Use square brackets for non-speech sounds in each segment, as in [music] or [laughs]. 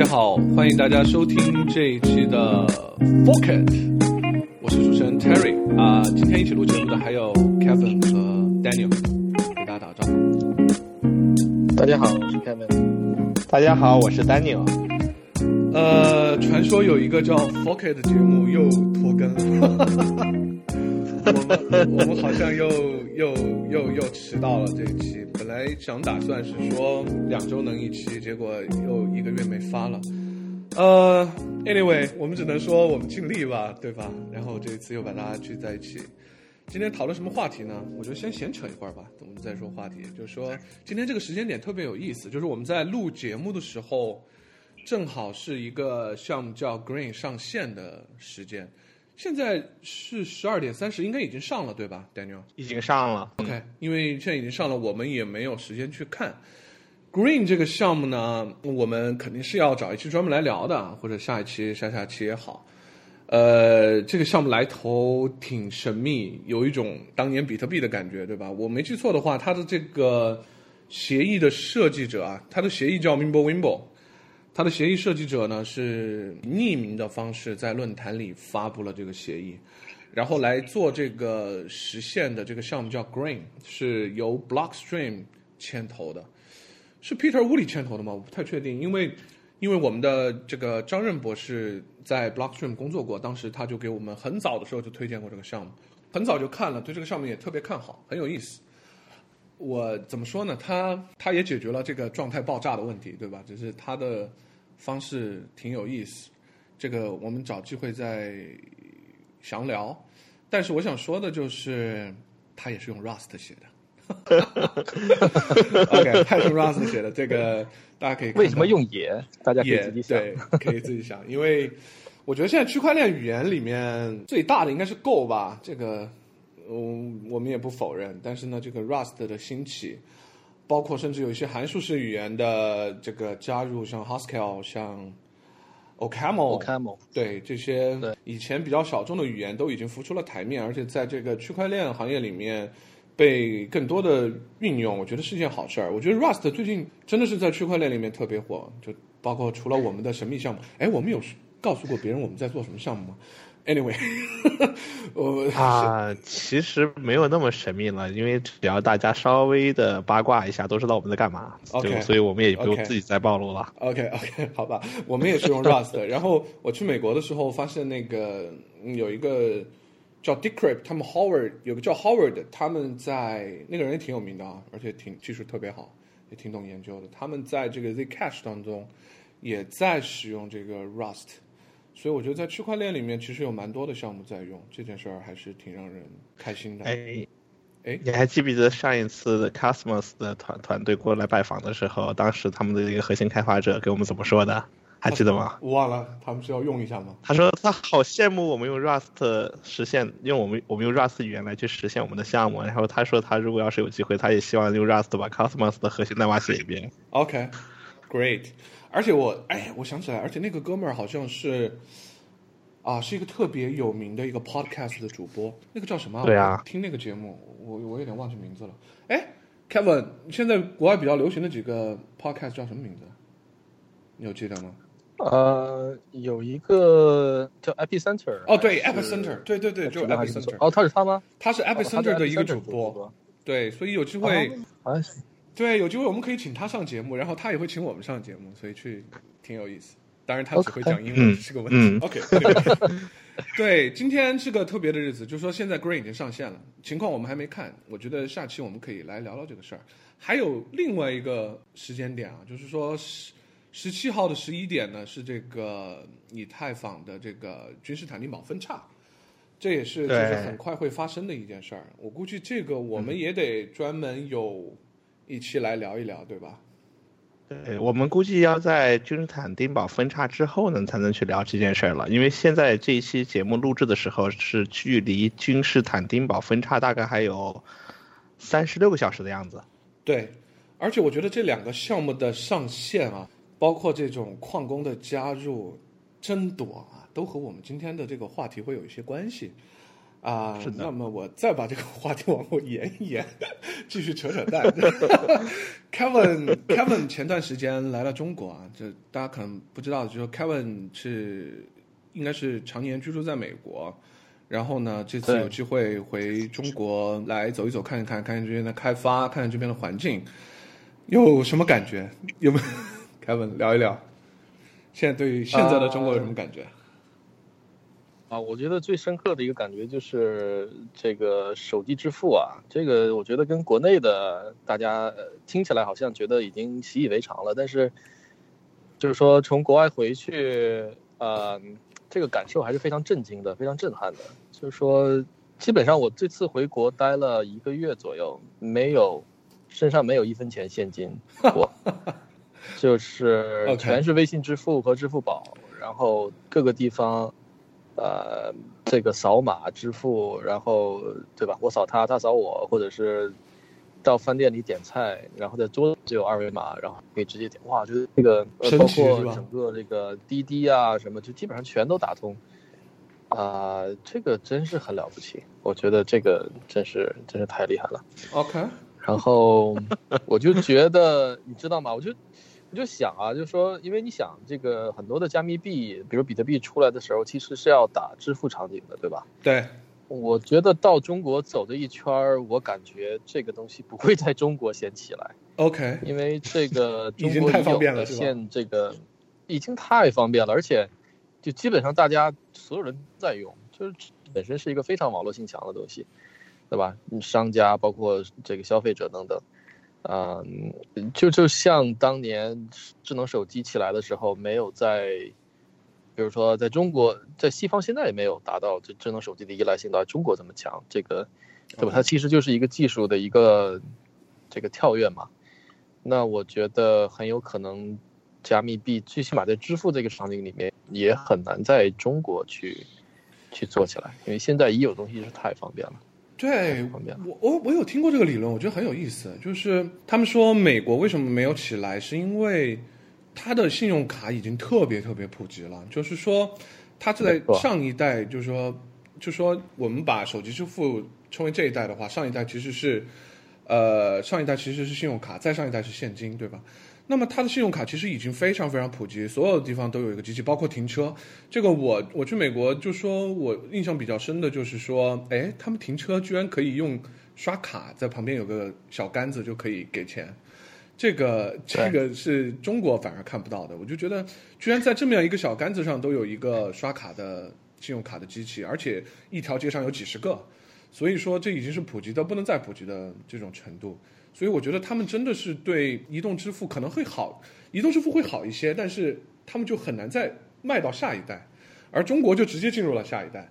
家好，欢迎大家收听这一期的 Pocket，我是主持人 Terry 啊、今天一起录节目的还有 Kevin 和 Daniel，给大家打个招呼。大家好，我是 Kevin。大家好，我是 Daniel。呃，传说有一个叫 Pocket 的节目又拖更了，[laughs] 我们我们好像又又又又迟到了这一期。本来想打算是说两周能一期，结果又一个月没发了。呃，anyway，我们只能说我们尽力吧，对吧？然后这一次又把大家聚在一起。今天讨论什么话题呢？我就先闲扯一会儿吧，我们再说话题。就是说，今天这个时间点特别有意思，就是我们在录节目的时候，正好是一个项目叫 Green 上线的时间。现在是十二点三十，应该已经上了，对吧，Daniel？已经上了。OK，因为现在已经上了，我们也没有时间去看。Green 这个项目呢，我们肯定是要找一期专门来聊的，或者下一期、下下期也好。呃，这个项目来头挺神秘，有一种当年比特币的感觉，对吧？我没记错的话，它的这个协议的设计者啊，它的协议叫 Mimbo Wimbo，它的协议设计者呢是匿名的方式在论坛里发布了这个协议，然后来做这个实现的这个项目叫 Green，是由 Blockstream 牵头的，是 Peter Woolley 牵头的吗？我不太确定，因为因为我们的这个张任博士在 Blockstream 工作过，当时他就给我们很早的时候就推荐过这个项目，很早就看了，对这个项目也特别看好，很有意思。我怎么说呢？他他也解决了这个状态爆炸的问题，对吧？只是他的方式挺有意思，这个我们找机会再详聊。但是我想说的就是，他也是用 Rust 写的。[laughs] OK，他也是用 Rust 写的，这个大家可以看为什么用也？大家可以也自己想。对，可以自己想，因为我觉得现在区块链语言里面最大的应该是 Go 吧，这个嗯我们也不否认，但是呢，这个 Rust 的兴起，包括甚至有一些函数式语言的这个加入，像 Haskell，像 OCaml，Camel 对这些以前比较小众的语言都已经浮出了台面，而且在这个区块链行业里面被更多的运用，我觉得是件好事儿。我觉得 Rust 最近真的是在区块链里面特别火，就包括除了我们的神秘项目，哎，我们有告诉过别人我们在做什么项目吗？Anyway，[laughs] 我啊，其实没有那么神秘了，因为只要大家稍微的八卦一下，都知道我们在干嘛。OK 所以我们也不用自己再暴露了。OK OK，[laughs] 好吧，我们也是用 [laughs] Rust。然后我去美国的时候，发现那个嗯有一个叫 Decrypt，他们 Howard 有个叫 Howard，他们在那个人也挺有名的啊，而且挺技术特别好，也挺懂研究的。他们在这个 Zcash 当中也在使用这个 Rust，所以我觉得在区块链里面其实有蛮多的项目在用这件事儿，还是挺让人开心的。哎哎你还记不记得上一次的 Cosmos 的团团队过来拜访的时候，当时他们的一个核心开发者给我们怎么说的？还记得吗？我忘了，他们是要用一下吗？他说他好羡慕我们用 Rust 实现，用我们我们用 Rust 语言来去实现我们的项目。然后他说他如果要是有机会，他也希望用 Rust 把 Cosmos 的核心代码写一遍。OK，Great，、而且我哎，我想起来，而且那个哥们儿好像是啊，是一个特别有名的一个 podcast 的主播，那个叫什么？对啊听那个节目，我我有点忘记名字了。哎，Kevin，现在国外比较流行的几个 podcast 叫什么名字？你有记得吗？呃，有一个叫 Epicenter。哦，对，Epicenter，对对对，就 Epicenter，哦，他是他吗？他是 Epicenter 的一个主播，对，所以有机会。哦好像是对，有机会我们可以请他上节目，然后他也会请我们上节目，所以去挺有意思。当然，他只会讲英文嗯是个问题。嗯 OK，对，今天是个特别的日子，就是说现在 Green 已经上线了，情况我们还没看，我觉得下期我们可以来聊聊这个事儿。还有另外一个时间点啊，就是说十十七号的十一点呢，是这个以太坊的这个君士坦丁堡分叉。这也是就是很快会发生的一件事儿，我估计这个我们也得专门有一期来聊一聊，对吧？对，我们估计要在君士坦丁堡分叉之后呢，才能去聊这件事儿了。因为现在这一期节目录制的时候，是距离君士坦丁堡分叉大概还有三十六个小时的样子。对，而且我觉得这两个项目的上线啊，包括这种矿工的加入、争夺啊，都和我们今天的这个话题会有一些关系。啊，那么我再把这个话题往后延一延，继续扯扯淡。[laughs] Kevin [laughs] Kevin 前段时间来了中国啊，这大家可能不知道，就是说 Kevin 是应该是常年居住在美国，然后呢，这次有机会回中国来走一走，看一看，看看这边的开发，看看这边的环境，有什么感觉？有没有 [laughs] Kevin 聊一聊？现在对于现在的中国有什么感觉？啊，我觉得最深刻的一个感觉就是这个手机支付啊，这个我觉得跟国内的大家呃听起来好像觉得已经习以为常了，但是就是说从国外回去，呃，这个感受还是非常震惊的，非常震撼的。就是说，基本上我这次回国待了一个月左右，没有身上没有一分钱现金 [laughs] 我，就是全是微信支付和支付宝，然后各个地方。呃，这个扫码支付，然后对吧？我扫他，他扫我，或者是到饭店里点菜，然后在桌子有二维码，然后可以直接点。哇，就是这个，呃、包括整个这个滴滴啊什么，就基本上全都打通。啊、这个真是很了不起，我觉得这个真是真是太厉害了。OK，然后我就觉得，你知道吗？我就我就想啊，就说，因为你想，这个很多的加密币，比如比特币出来的时候，其实是要打支付场景的，对吧？对，我觉得到中国走这一圈儿，我感觉这个东西不会在中国先起来，OK，因为这个 [laughs] 中国已有太方便了的现这个已经太方便了，而且就基本上大家所有人都在用，就是本身是一个非常网络性强的东西，对吧？嗯商家包括这个消费者等等，啊、嗯，就就像当年智能手机起来的时候，没有在，比如说在中国，在西方现在也没有达到这智能手机的依赖性到中国这么强，这个，对吧？它其实就是一个技术的一个这个跳跃嘛。那我觉得很有可能，加密币最起码在支付这个场景里面也很难在中国去去做起来，因为现在已有东西是太方便了。对我我我有听过这个理论，我觉得很有意思。就是他们说美国为什么没有起来，是因为它的信用卡已经特别特别普及了。就是说，它在上一代，就是说，就说我们把手机支付称为这一代的话，上一代其实是呃上一代其实是信用卡，再上一代是现金，对吧？那么它的信用卡其实已经非常非常普及，所有的地方都有一个机器，包括停车。这个我我去美国就说，我印象比较深的就是说，哎，他们停车居然可以用刷卡，在旁边有个小杆子就可以给钱。这个这个是中国反而看不到的，我就觉得居然在这么样一个小杆子上都有一个刷卡的信用卡的机器，而且一条街上有几十个，所以说这已经是普及到不能再普及的这种程度。所以我觉得他们真的是对移动支付可能会好，移动支付会好一些，但是他们就很难再卖到下一代，而中国就直接进入了下一代。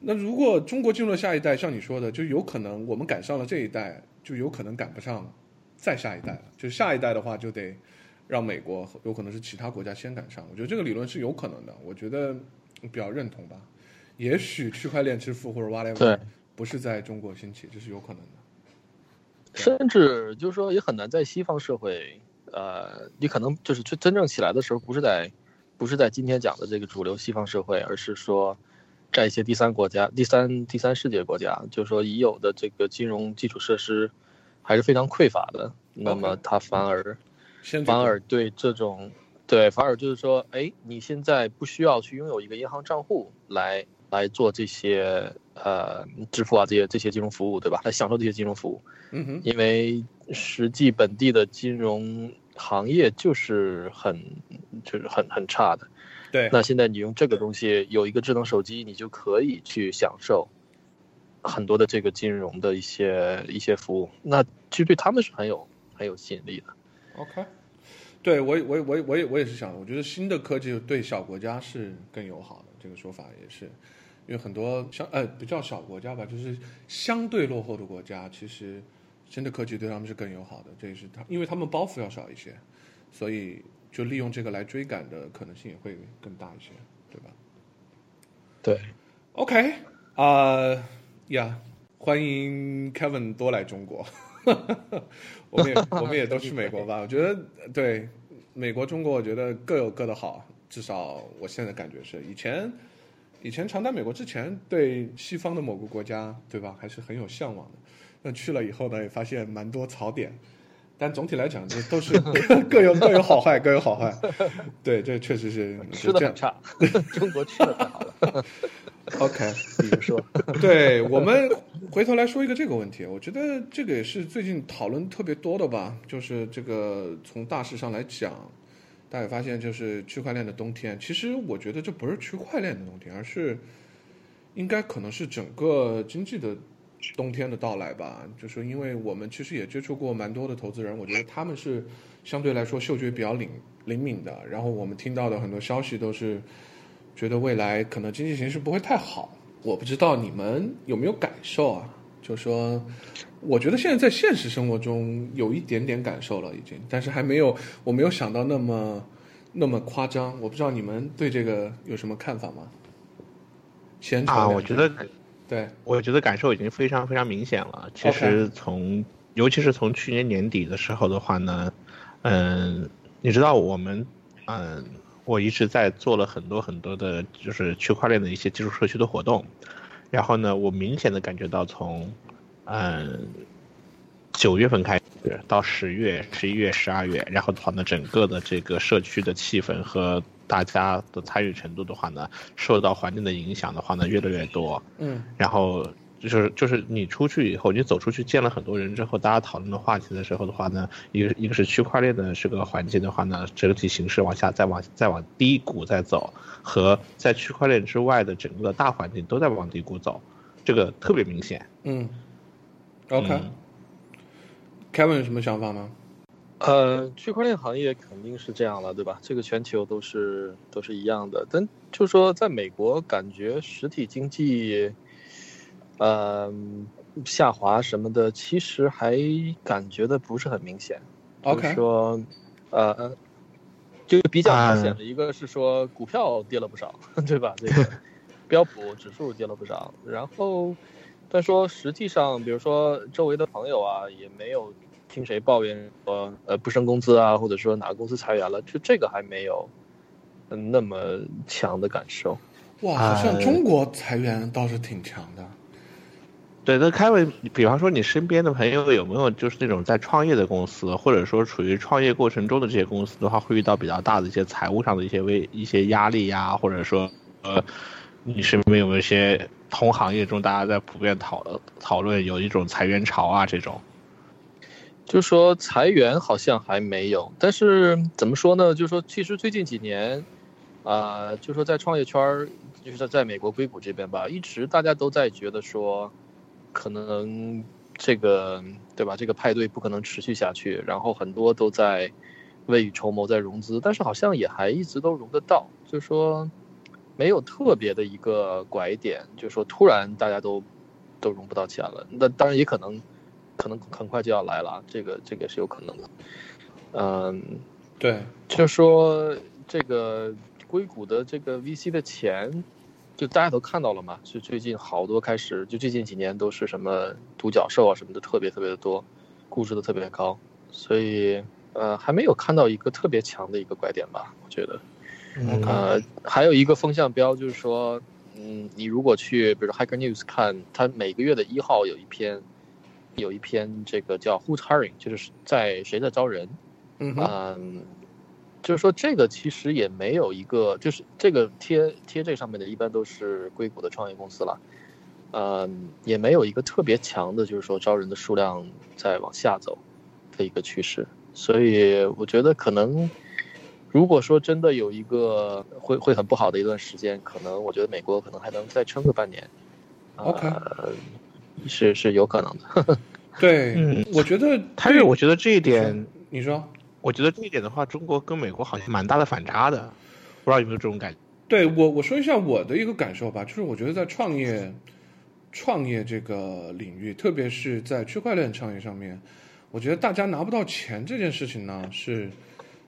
那如果中国进入了下一代，像你说的，就有可能我们赶上了这一代，就有可能赶不上再下一代了。就下一代的话，就得让美国有可能是其他国家先赶上。我觉得这个理论是有可能的，我觉得比较认同吧。也许区块链支付或者 whatever 对不是在中国兴起，这是有可能的。甚至就是说也很难在西方社会，呃，你可能就是真真正起来的时候，不是在，不是在今天讲的这个主流西方社会，而是说，在一些第三国家、第三第三世界国家，就是说已有的这个金融基础设施还是非常匮乏的，那么它反而先反而对这种对，反而就是说，哎，你现在不需要去拥有一个银行账户来来做这些呃支付啊这些这些金融服务，对吧？来享受这些金融服务。嗯哼，因为实际本地的金融行业就是很就是很很差的。对，那现在你用这个东西有一个智能手机，你就可以去享受很多的这个金融的一些一些服务。那其实对他们是很有很有吸引力的。OK，对我我我我也我也是想，我觉得新的科技对小国家是更友好的，这个说法也是，因为很多相呃比较小国家吧，就是相对落后的国家，其实新的科技对他们是更友好的，这也是他因为他们包袱要少一些，所以就利用这个来追赶的可能性也会更大一些，对吧对，？OK，啊、呀，欢迎 Kevin 多来中国。[laughs] 我们也我们也都去美国吧。我觉得对美国、中国，我觉得各有各的好。至少我现在感觉是，以前以前常在美国之前，对西方的某个国家，对吧，还是很有向往的。那去了以后呢，也发现蛮多槽点，但总体来讲，这都是 [laughs] [laughs] 各有各有好坏，各有好坏。对，这确实是吃的很差，中国吃的太好了。[laughs] OK，比如说，对我们回头来说一个这个问题，我觉得这个也是最近讨论特别多的吧，就是这个从大势上来讲，大家发现就是区块链的冬天，其实我觉得这不是区块链的冬天，而是应该可能是整个经济的冬天的到来吧。就是因为我们其实也接触过蛮多的投资人，我觉得他们是相对来说嗅觉比较灵灵敏的，然后我们听到的很多消息都是。觉得未来可能经济形势不会太好，我不知道你们有没有感受啊？就说，我觉得现在在现实生活中有一点点感受了，已经，但是还没有，我没有想到那么那么夸张。我不知道你们对这个有什么看法吗？先啊，我觉得，对，我觉得感受已经非常非常明显了。其实从，尤其是从去年年底的时候的话呢，嗯，你知道我们，嗯。我一直在做了很多很多的，就是区块链的一些基础社区的活动，然后呢，我明显的感觉到从，嗯，九月份开始到十月、十一月、十二月，然后的话呢，整个的这个社区的气氛和大家的参与程度的话呢，受到环境的影响的话呢，越来越多。嗯，然后。就是就是你出去以后，你走出去见了很多人之后，大家讨论的话题的时候的话呢，一个一个是区块链的这个环境的话呢，整体形势往下再往再往低谷再走，和在区块链之外的整个大环境都在往低谷走，这个特别明显。嗯，OK，Kevin、嗯、有什么想法吗？呃，区块链行业肯定是这样了，对吧？这个全球都是都是一样的，但就说在美国，感觉实体经济。呃，下滑什么的，其实还感觉的不是很明显。OK，就是说，呃，就比较明显的一个是说股票跌了不少，[laughs] 对吧？这个 [laughs] 标普指数跌了不少，然后，但说实际上，比如说周围的朋友啊，也没有听谁抱怨说呃不升工资啊，或者说哪个公司裁员了，就这个还没有那么强的感受。哇，好像中国裁员倒是挺强的。对，那凯文，比方说你身边的朋友有没有就是那种在创业的公司，或者说处于创业过程中的这些公司的话，会遇到比较大的一些财务上的一些危一些压力呀，或者说呃，你身边有没有一些同行业中大家在普遍讨讨论有一种裁员潮啊这种？就说裁员好像还没有，但是怎么说呢？就是说其实最近几年，啊、呃，就说在创业圈儿，就是在在美国硅谷这边吧，一直大家都在觉得说。可能这个对吧？这个派对不可能持续下去，然后很多都在未雨绸缪，在融资，但是好像也还一直都融得到，就是说没有特别的一个拐点，就是说突然大家都都融不到钱了。那当然也可能可能很快就要来了，这个这个是有可能的。嗯，对，就说这个硅谷的这个 VC 的钱。就大家都看到了嘛，就最近好多开始，就最近几年都是什么独角兽啊什么的特别特别的多，估值都特别高，所以呃还没有看到一个特别强的一个拐点吧，我觉得。嗯、呃，还有一个风向标就是说，嗯，你如果去比如说 Hacker News 看，它每个月的一号有一篇，有一篇这个叫 Who's Hiring，就是在谁在招人，嗯嗯。就是说，这个其实也没有一个，就是这个贴贴这上面的，一般都是硅谷的创业公司了，嗯，也没有一个特别强的，就是说招人的数量在往下走的一个趋势，所以我觉得可能，如果说真的有一个会会很不好的一段时间，可能我觉得美国可能还能再撑个半年，OK，、呃、是是有可能的。[laughs] 对，嗯，我觉得，但是我觉得这一点，你说。我觉得这一点的话，中国跟美国好像蛮大的反差的，不知道有没有这种感觉？对我，我说一下我的一个感受吧，就是我觉得在创业、创业这个领域，特别是在区块链创业上面，我觉得大家拿不到钱这件事情呢，是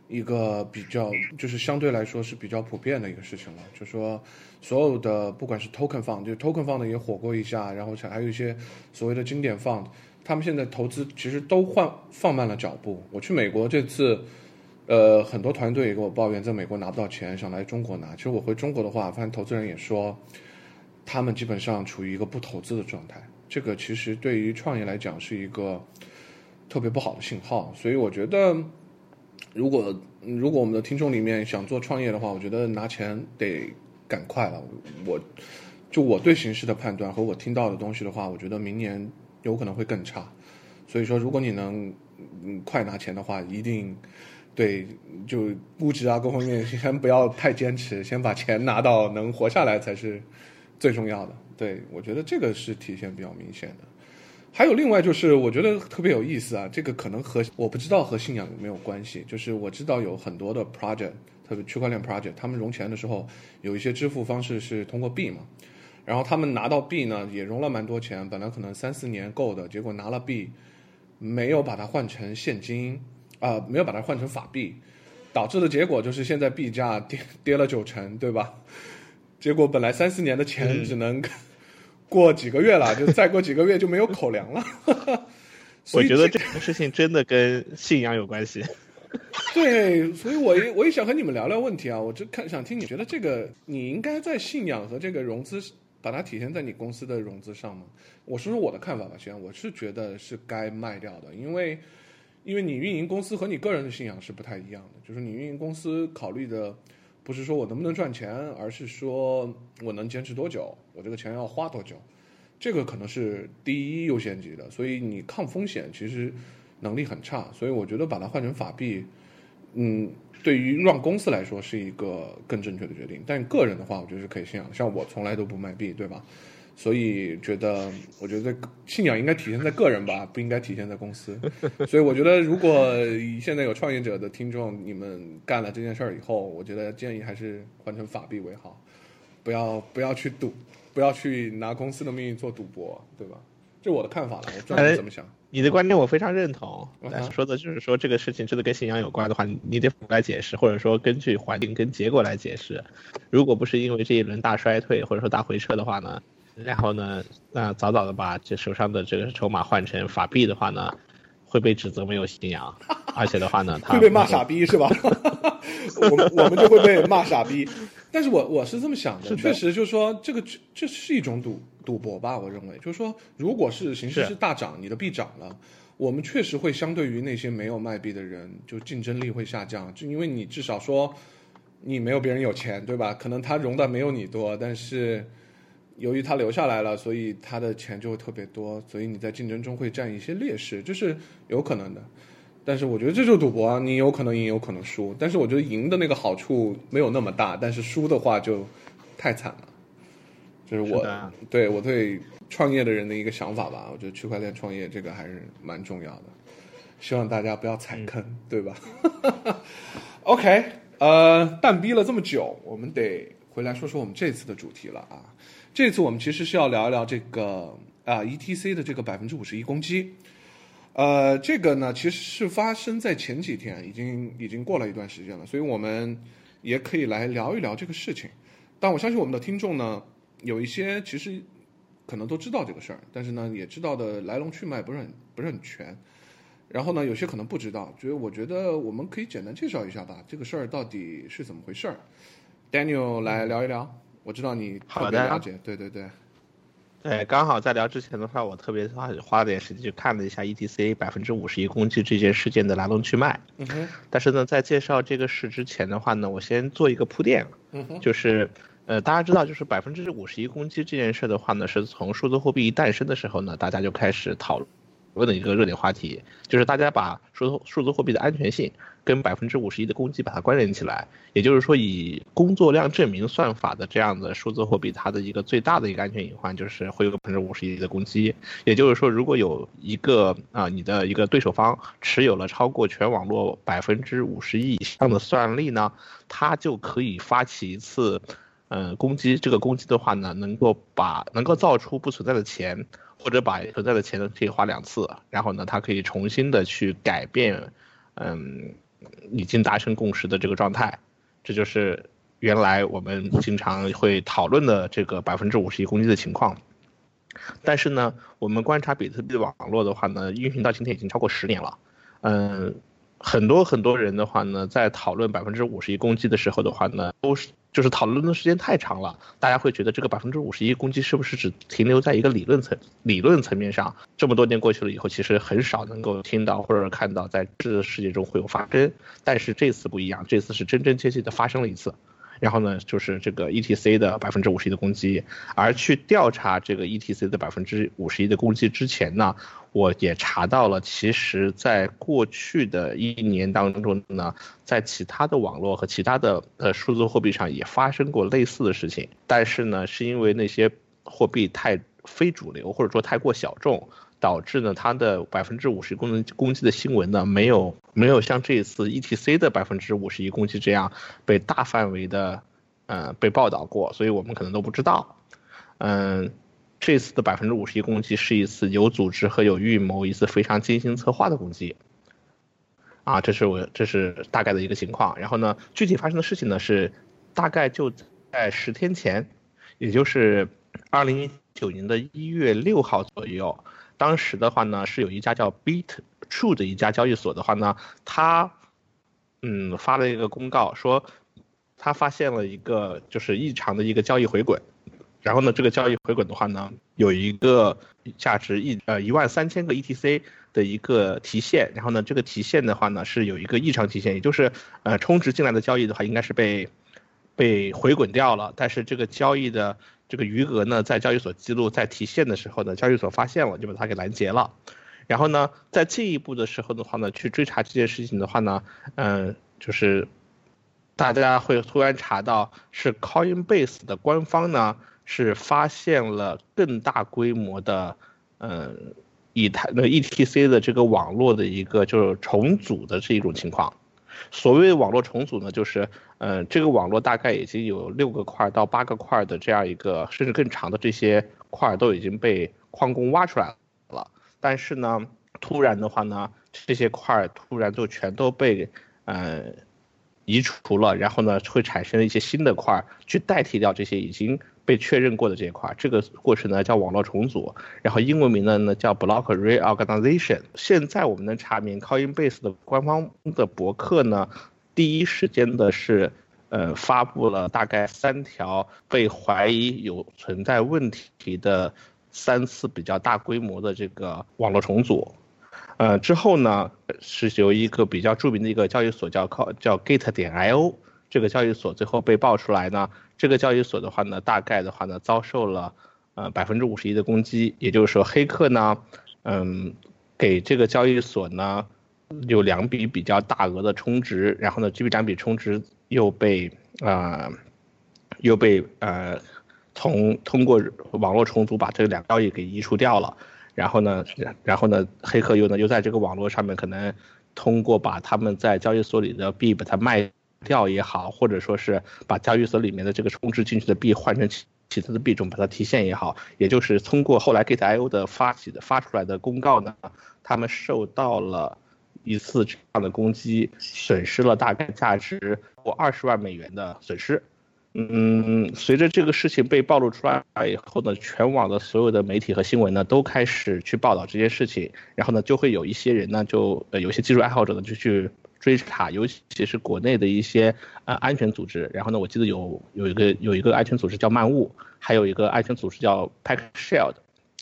一个比较，就是相对来说是比较普遍的一个事情了。就说所有的不管是 token fund，就 token fund 也火过一下，然后还有一些所谓的经典 fund。他们现在投资其实都换放慢了脚步。我去美国这次呃，很多团队也给我抱怨，在美国拿不到钱，想来中国拿。其实我回中国的话，发现投资人也说，他们基本上处于一个不投资的状态。这个其实对于创业来讲是一个特别不好的信号。所以我觉得，如果如果我们的听众里面想做创业的话，我觉得拿钱得赶快了。我就我对形势的判断和我听到的东西的话，我觉得明年有可能会更差。所以说，如果你能嗯快拿钱的话，一定。对，就估值啊，各方面 [laughs] 先不要太坚持，先把钱拿到能活下来才是最重要的。对我觉得这个是体现比较明显的。还有另外就是，我觉得特别有意思啊，这个可能和我不知道和信仰有没有关系。就是我知道有很多的 project，特别区块链 project，他们融钱的时候有一些支付方式是通过币嘛，然后他们拿到币呢也融了蛮多钱，本来可能三四年够的，结果拿了币没有把它换成现金。啊，没有把它换成法币，导致的结果就是现在币价跌跌了九成，对吧？[laughs] 结果本来三四年的钱只能过几个月了，就再过几个月就没有口粮了。[laughs] 我觉得这个事情真的跟信仰有关系。[laughs] 对，所以我也我也想和你们聊聊问题啊。我就看想听你觉得这个，你应该在信仰和这个融资把它体现在你公司的融资上吗？我说说我的看法吧，先，我是觉得是该卖掉的，因为。因为你运营公司和你个人的信仰是不太一样的，就是你运营公司考虑的不是说我能不能赚钱，而是说我能坚持多久，我这个钱要花多久，这个可能是第一优先级的。所以你抗风险其实能力很差，所以我觉得把它换成法币，嗯，对于让公司来说是一个更正确的决定。但个人的话，我觉得是可以信仰，像我从来都不卖币，对吧？所以觉得，我觉得信仰应该体现在个人吧，不应该体现在公司。所以我觉得，如果现在有创业者的听众，你们干了这件事儿以后，我觉得建议还是换成法币为好，不要不要去赌，不要去拿公司的命运做赌博，对吧？这我的看法了，我专门怎么想。你的观点我非常认同，说的就是说这个事情真的跟信仰有关的话，你得来解释，或者说根据环境跟结果来解释。如果不是因为这一轮大衰退或者说大回撤的话呢？然后呢，那早早的把这手上的这个筹码换成法币的话呢，会被指责没有信仰，而且的话呢，他会被骂傻逼是吧？[laughs] 我们我们就会被骂傻逼。但是我我是这么想的，确实就是说这个这是一种赌赌博吧？我认为就是说，如果是形势是大涨，你的币涨了，我们确实会相对于那些没有卖币的人，就竞争力会下降，就因为你至少说你没有别人有钱，对吧？可能他融的没有你多，但是。由于他留下来了，所以他的钱就会特别多，所以你在竞争中会占一些劣势，这是有可能的。但是我觉得这就是赌博啊，你有可能赢，有可能输。但是我觉得赢的那个好处没有那么大，但是输的话就太惨了。就是我对我对创业的人的一个想法吧，我觉得区块链创业这个还是蛮重要的，希望大家不要踩坑，对吧？OK，呃，但逼了这么久，我们得回来说说我们这次的主题了啊。这次我们其实是要聊一聊这个啊，ETC 的这个百分之五十一攻击，呃，这个呢其实是发生在前几天，已经已经过了一段时间了，所以我们也可以来聊一聊这个事情。但我相信我们的听众呢，有一些其实可能都知道这个事儿，但是呢也知道的来龙去脉不是很不是很全。然后呢，有些可能不知道，所以我觉得我们可以简单介绍一下吧，这个事儿到底是怎么回事儿。Daniel 来聊一聊。我知道你特别了解，对对对，对，刚好在聊之前的话，我特别花花了点时间去看了一下 ETC 百分之五十一攻击这件事件的来龙去脉。嗯哼。但是呢，在介绍这个事之前的话呢，我先做一个铺垫。嗯哼。就是，呃，大家知道，就是百分之五十一攻击这件事的话呢，是从数字货币一诞生的时候呢，大家就开始讨论。的一个热点话题，就是大家把数数字货币的安全性跟百分之五十一的攻击把它关联起来，也就是说，以工作量证明算法的这样的数字货币，它的一个最大的一个安全隐患就是会有百分之五十一的攻击。也就是说，如果有一个啊，你的一个对手方持有了超过全网络百分之五十一以上的算力呢，它就可以发起一次嗯攻击。这个攻击的话呢，能够把能够造出不存在的钱。或者把存在的钱呢可以花两次，然后呢，它可以重新的去改变，嗯，已经达成共识的这个状态，这就是原来我们经常会讨论的这个百分之五十一攻击的情况。但是呢，我们观察比特币网络的话呢，运行到今天已经超过十年了，嗯，很多很多人的话呢，在讨论百分之五十一攻击的时候的话呢，都是就是讨论的时间太长了，大家会觉得这个百分之五十一攻击是不是只停留在一个理论层理论层面上？这么多年过去了以后，其实很少能够听到或者看到在这个世界中会有发生。但是这次不一样，这次是真真切切的发生了一次。然后呢，就是这个 ETC 的百分之五十一的攻击，而去调查这个 ETC 的百分之五十一的攻击之前呢，我也查到了，其实在过去的一年当中呢，在其他的网络和其他的呃数字货币上也发生过类似的事情，但是呢，是因为那些货币太非主流或者说太过小众。导致呢，它的百分之五十攻攻击的新闻呢，没有没有像这一次 ETC 的百分之五十一攻击这样被大范围的，呃，被报道过，所以我们可能都不知道。嗯，这次的百分之五十一攻击是一次有组织和有预谋、一次非常精心策划的攻击。啊，这是我这是大概的一个情况。然后呢，具体发生的事情呢是，大概就在十天前，也就是二零一九年的一月六号左右。当时的话呢，是有一家叫 Beat True 的一家交易所的话呢，他嗯发了一个公告说，他发现了一个就是异常的一个交易回滚，然后呢，这个交易回滚的话呢，有一个价值一呃一万三千个 ETC 的一个提现，然后呢，这个提现的话呢是有一个异常提现，也就是呃充值进来的交易的话应该是被被回滚掉了，但是这个交易的。这个余额呢，在交易所记录在提现的时候呢，交易所发现了，就把它给拦截了。然后呢，在进一步的时候的话呢，去追查这件事情的话呢，嗯，就是大家会突然查到是 Coinbase 的官方呢是发现了更大规模的，嗯，以太那 ETC 的这个网络的一个就是重组的这一种情况。所谓网络重组呢，就是，嗯，这个网络大概已经有六个块到八个块的这样一个，甚至更长的这些块都已经被矿工挖出来了。但是呢，突然的话呢，这些块突然就全都被，嗯，移除了，然后呢，会产生一些新的块去代替掉这些已经。被确认过的这一块，这个过程呢叫网络重组，然后英文名呢呢叫 block reorganization。现在我们能查明，Coinbase 的官方的博客呢，第一时间的是，呃，发布了大概三条被怀疑有存在问题的三次比较大规模的这个网络重组，呃，之后呢是由一个比较著名的一个交易所叫靠叫 Gate 点 IO。这个交易所最后被爆出来呢，这个交易所的话呢，大概的话呢，遭受了呃百分之五十一的攻击，也就是说黑客呢，嗯，给这个交易所呢有两笔比较大额的充值，然后呢，这笔两笔充值又被啊又被呃从通过网络重组把这两个交易给移除掉了，然后呢，然后呢，黑客又呢又在这个网络上面可能通过把他们在交易所里的币把它卖。掉也好，或者说是把交易所里面的这个充值进去的币换成其其他的币种把它提现也好，也就是通过后来 Gate.io 的发起的发出来的公告呢，他们受到了一次这样的攻击，损失了大概价值过二十万美元的损失。嗯，随着这个事情被暴露出来以后呢，全网的所有的媒体和新闻呢都开始去报道这件事情，然后呢就会有一些人呢就呃有些技术爱好者呢就去。追查，尤其是国内的一些呃安全组织，然后呢，我记得有有一个有一个安全组织叫漫雾，还有一个安全组织叫 Pack Shield，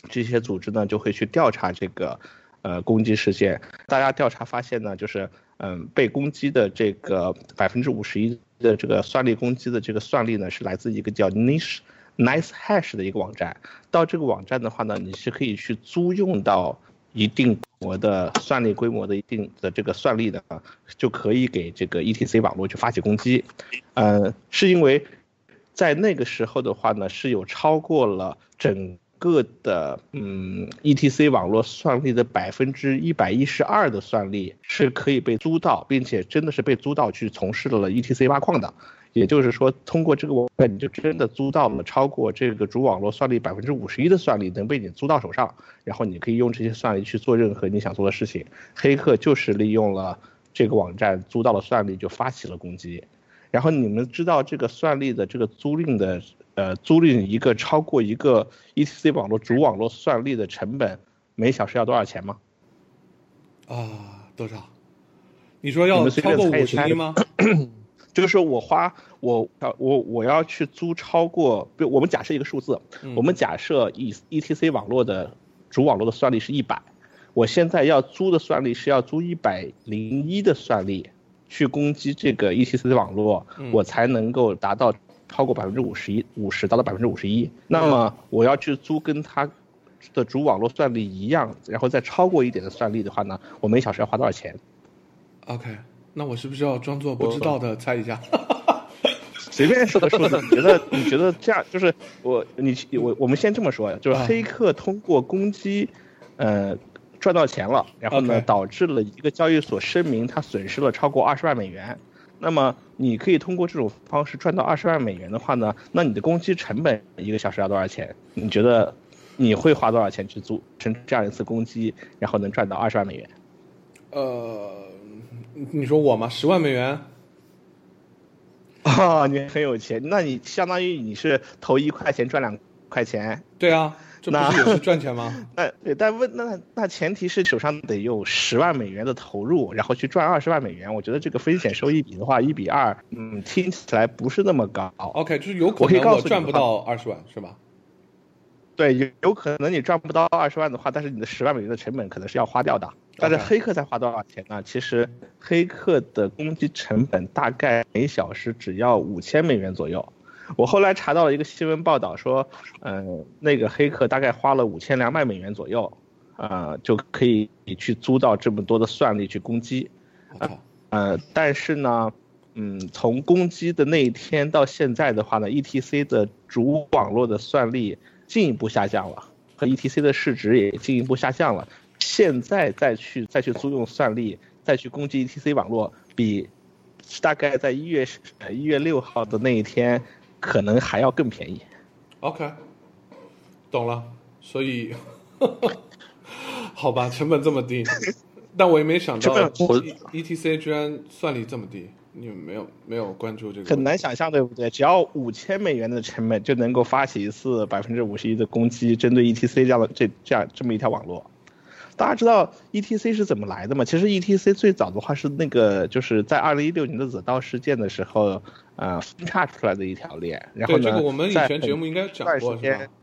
这些组织呢就会去调查这个呃攻击事件。大家调查发现呢，就是嗯被攻击的这个百分之五十一的这个算力攻击的这个算力呢，是来自一个叫 Niche Nice Hash 的一个网站。到这个网站的话呢，你是可以去租用到一定。模的算力规模的一定的这个算力的啊，就可以给这个 ETC 网络去发起攻击。呃，是因为在那个时候的话呢，是有超过了整个的嗯 ETC 网络算力的百分之一百一十二的算力是可以被租到，并且真的是被租到去从事了 ETC 挖矿的。也就是说，通过这个网站，你就真的租到了超过这个主网络算力百分之五十一的算力，能被你租到手上，然后你可以用这些算力去做任何你想做的事情。黑客就是利用了这个网站租到了算力，就发起了攻击。然后你们知道这个算力的这个租赁的，呃，租赁一个超过一个 ETC 网络主网络算力的成本每小时要多少钱吗？啊，多少？你说要超过五十一吗？[laughs] 就是说我花我我我要去租超过，比如我们假设一个数字，嗯我们假设 E E T C 网络的主网络的算力是一百，我现在要租的算力是要租一百零一的算力去攻击这个 E T C 网络，嗯我才能够达到超过百分之五十一，五十达到百分之五十一。那么我要去租跟它的主网络算力一样，然后再超过一点的算力的话呢，我每小时要花多少钱？OK，那我是不是要装作不知道的猜一下？[laughs] 随便说的说的，你觉得你觉得这样就是我你我我们先这么说，就是啊黑客通过攻击，呃，赚到钱了，然后呢导致了一个交易所声明他损失了超过二十万美元。那么你可以通过这种方式赚到二十万美元的话呢，那你的攻击成本一个小时要多少钱？你觉得你会花多少钱去组成这样一次攻击，然后能赚到二十万美元？呃，你说我吗？十万美元？啊、你很有钱，那你相当于你是投一块钱赚两块钱，对啊，这不那是也是赚钱吗？[laughs] 那对，但问那那前提是手上得有十万美元的投入，然后去赚二十万美元。我觉得这个风险收益比的话，一比二，嗯，听起来不是那么高。OK，就是有可我可以能我赚不到二十万，是吧？对，有有可能你赚不到二十万的话，但是你的十万美元的成本可能是要花掉的。但是黑客才花多少钱呢？其实黑客的攻击成本大概每小时只要五千美元左右。我后来查到了一个新闻报道说，嗯、那个黑客大概花了五千两百美元左右，呃，就可以去租到这么多的算力去攻击。我靠，呃，但是呢，嗯，从攻击的那一天到现在的话呢，ETC 的主网络的算力进一步下降了，和 ETC 的市值也进一步下降了。现在再去再去租用算力，再去攻击 ETC 网络，比大概在一月呃一月六号的那一天，可能还要更便宜。OK，懂了。所以，[laughs] 好吧，成本这么低，但我也没想到成本我 E T C 居然算力这么低。你们没有没有关注这个？很难想象，对不对？只要五千美元的成本就能够发起一次百分之五十一的攻击，针对 ETC 这样的这这样这么一条网络。大家知道 ETC 是怎么来的吗？其实 ETC 最早的话是那个就是在二零一六年的 The 道事件的时候，呃，分叉出来的一条链。然后呢，这个我们以前节目应该讲过，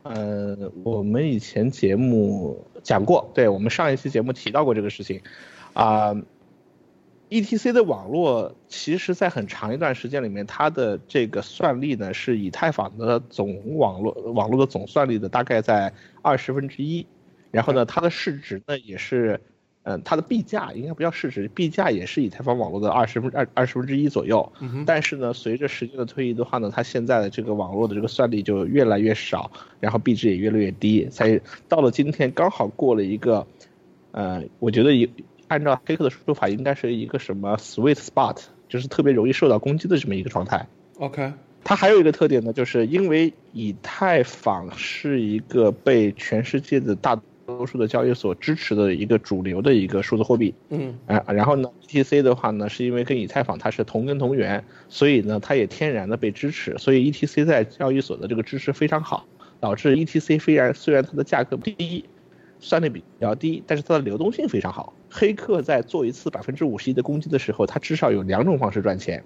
呃，我们以前节目讲过，对我们上一期节目提到过这个事情，啊、ETC 的网络其实，在很长一段时间里面，它的这个算力呢，是以太坊的总网络网络的总算力的大概在二十分之一，然后呢，它的市值呢也是，嗯、它的币价应该不叫市值，币价也是以太坊网络的二十分二二十分之一左右。但是呢，随着时间的推移的话呢，它现在的这个网络的这个算力就越来越少，然后币值也越来越低，才到了今天刚好过了一个，呃，我觉得一按照黑客的说法，应该是一个什么 sweet spot，就是特别容易受到攻击的这么一个状态。OK，它还有一个特点呢，就是因为以太坊是一个被全世界的大多数的交易所支持的一个主流的一个数字货币，嗯。啊，然后呢，ETC 的话呢，是因为跟以太坊它是同根同源，所以呢，它也天然的被支持，所以 ETC 在交易所的这个支持非常好，导致 ETC 虽然虽然它的价格低，算力比较低，但是它的流动性非常好。黑客在做一次百分之五十一的攻击的时候，它至少有两种方式赚钱。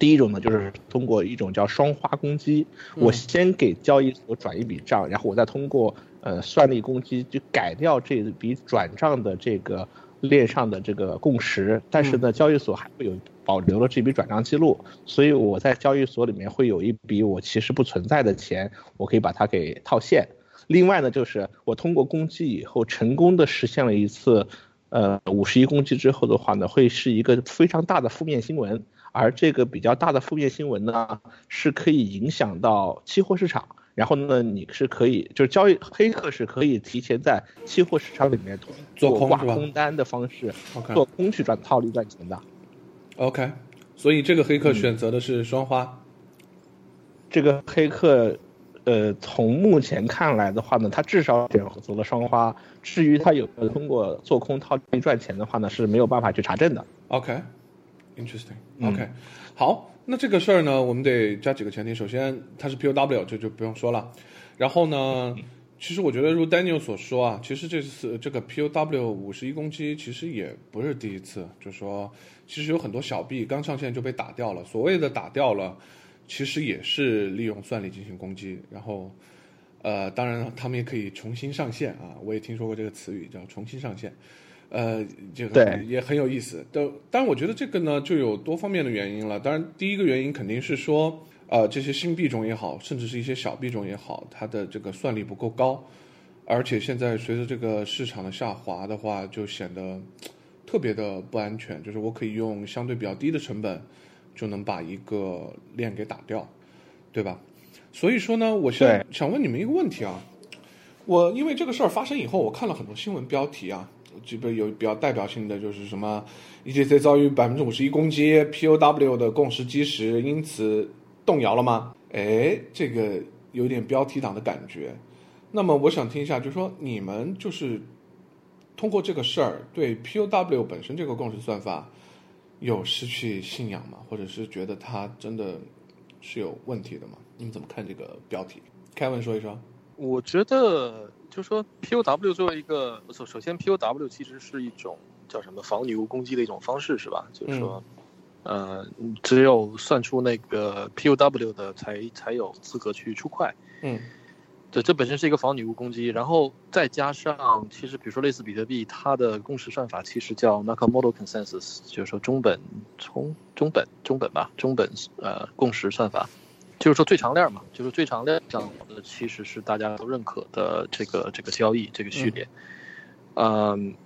第一种呢，就是通过一种叫双花攻击，我先给交易所转一笔账，然后我再通过呃算力攻击就改掉这笔转账的这个链上的这个共识，但是呢，交易所还会有保留了这笔转账记录，所以我在交易所里面会有一笔我其实不存在的钱，我可以把它给套现。另外呢，就是我通过攻击以后成功的实现了一次，呃，五十一攻击之后的话呢，会是一个非常大的负面新闻，而这个比较大的负面新闻呢，是可以影响到期货市场。然后呢，你是可以，就是交易黑客是可以提前在期货市场里面通过挂做空单的方式做空去赚套利赚钱的。OK，所以这个黑客选择的是双花。这个黑客，呃，从目前看来的话呢，他至少选择了双花。至于他有没有通过做空套利赚钱的话呢，是没有办法去查证的。OK，interesting、嗯 OK，好，那这个事儿呢，我们得加几个前提。首先，它是 POW，这就不用说了。然后呢，其实我觉得，如 Daniel 所说啊，其实这次这个 POW 五十一攻击其实也不是第一次，就是说，其实有很多小币刚上线就被打掉了。所谓的打掉了，其实也是利用算力进行攻击。然后，呃，当然他们也可以重新上线啊，我也听说过这个词语叫重新上线。呃，这个也很有意思。但但我觉得这个呢，就有多方面的原因了。当然，第一个原因肯定是说。呃，这些新币种也好，甚至是一些小币种也好，它的这个算力不够高，而且现在随着这个市场的下滑的话，就显得特别的不安全。就是我可以用相对比较低的成本，就能把一个链给打掉，对吧？所以说呢，我现在想问你们一个问题啊，我因为这个事儿发生以后，我看了很多新闻标题啊，这个有比较代表性的就是什么 ETC 遭遇百分之五十一攻击，POW 的共识基石因此。动摇了吗？哎，这个有点标题党的感觉。那么我想听一下，就是说你们就是通过这个事儿对 POW 本身这个共识算法有失去信仰吗？或者是觉得他真的是有问题的吗？你们怎么看这个标题？Kevin 说一说。我觉得就是说 POW 作为一个首首先 POW 其实是一种叫什么防女巫攻击的一种方式，是吧？就是说。呃，只有算出那个 POW 的才才有资格去出块。嗯，对，这本身是一个防女巫攻击，然后再加上，其实比如说类似比特币，它的共识算法其实叫 Nakamoto Consensus，就是说中本从中本中本吧，中本呃共识算法，就是说最长链嘛，就是最长链上的其实是大家都认可的这个这个交易这个序列，嗯。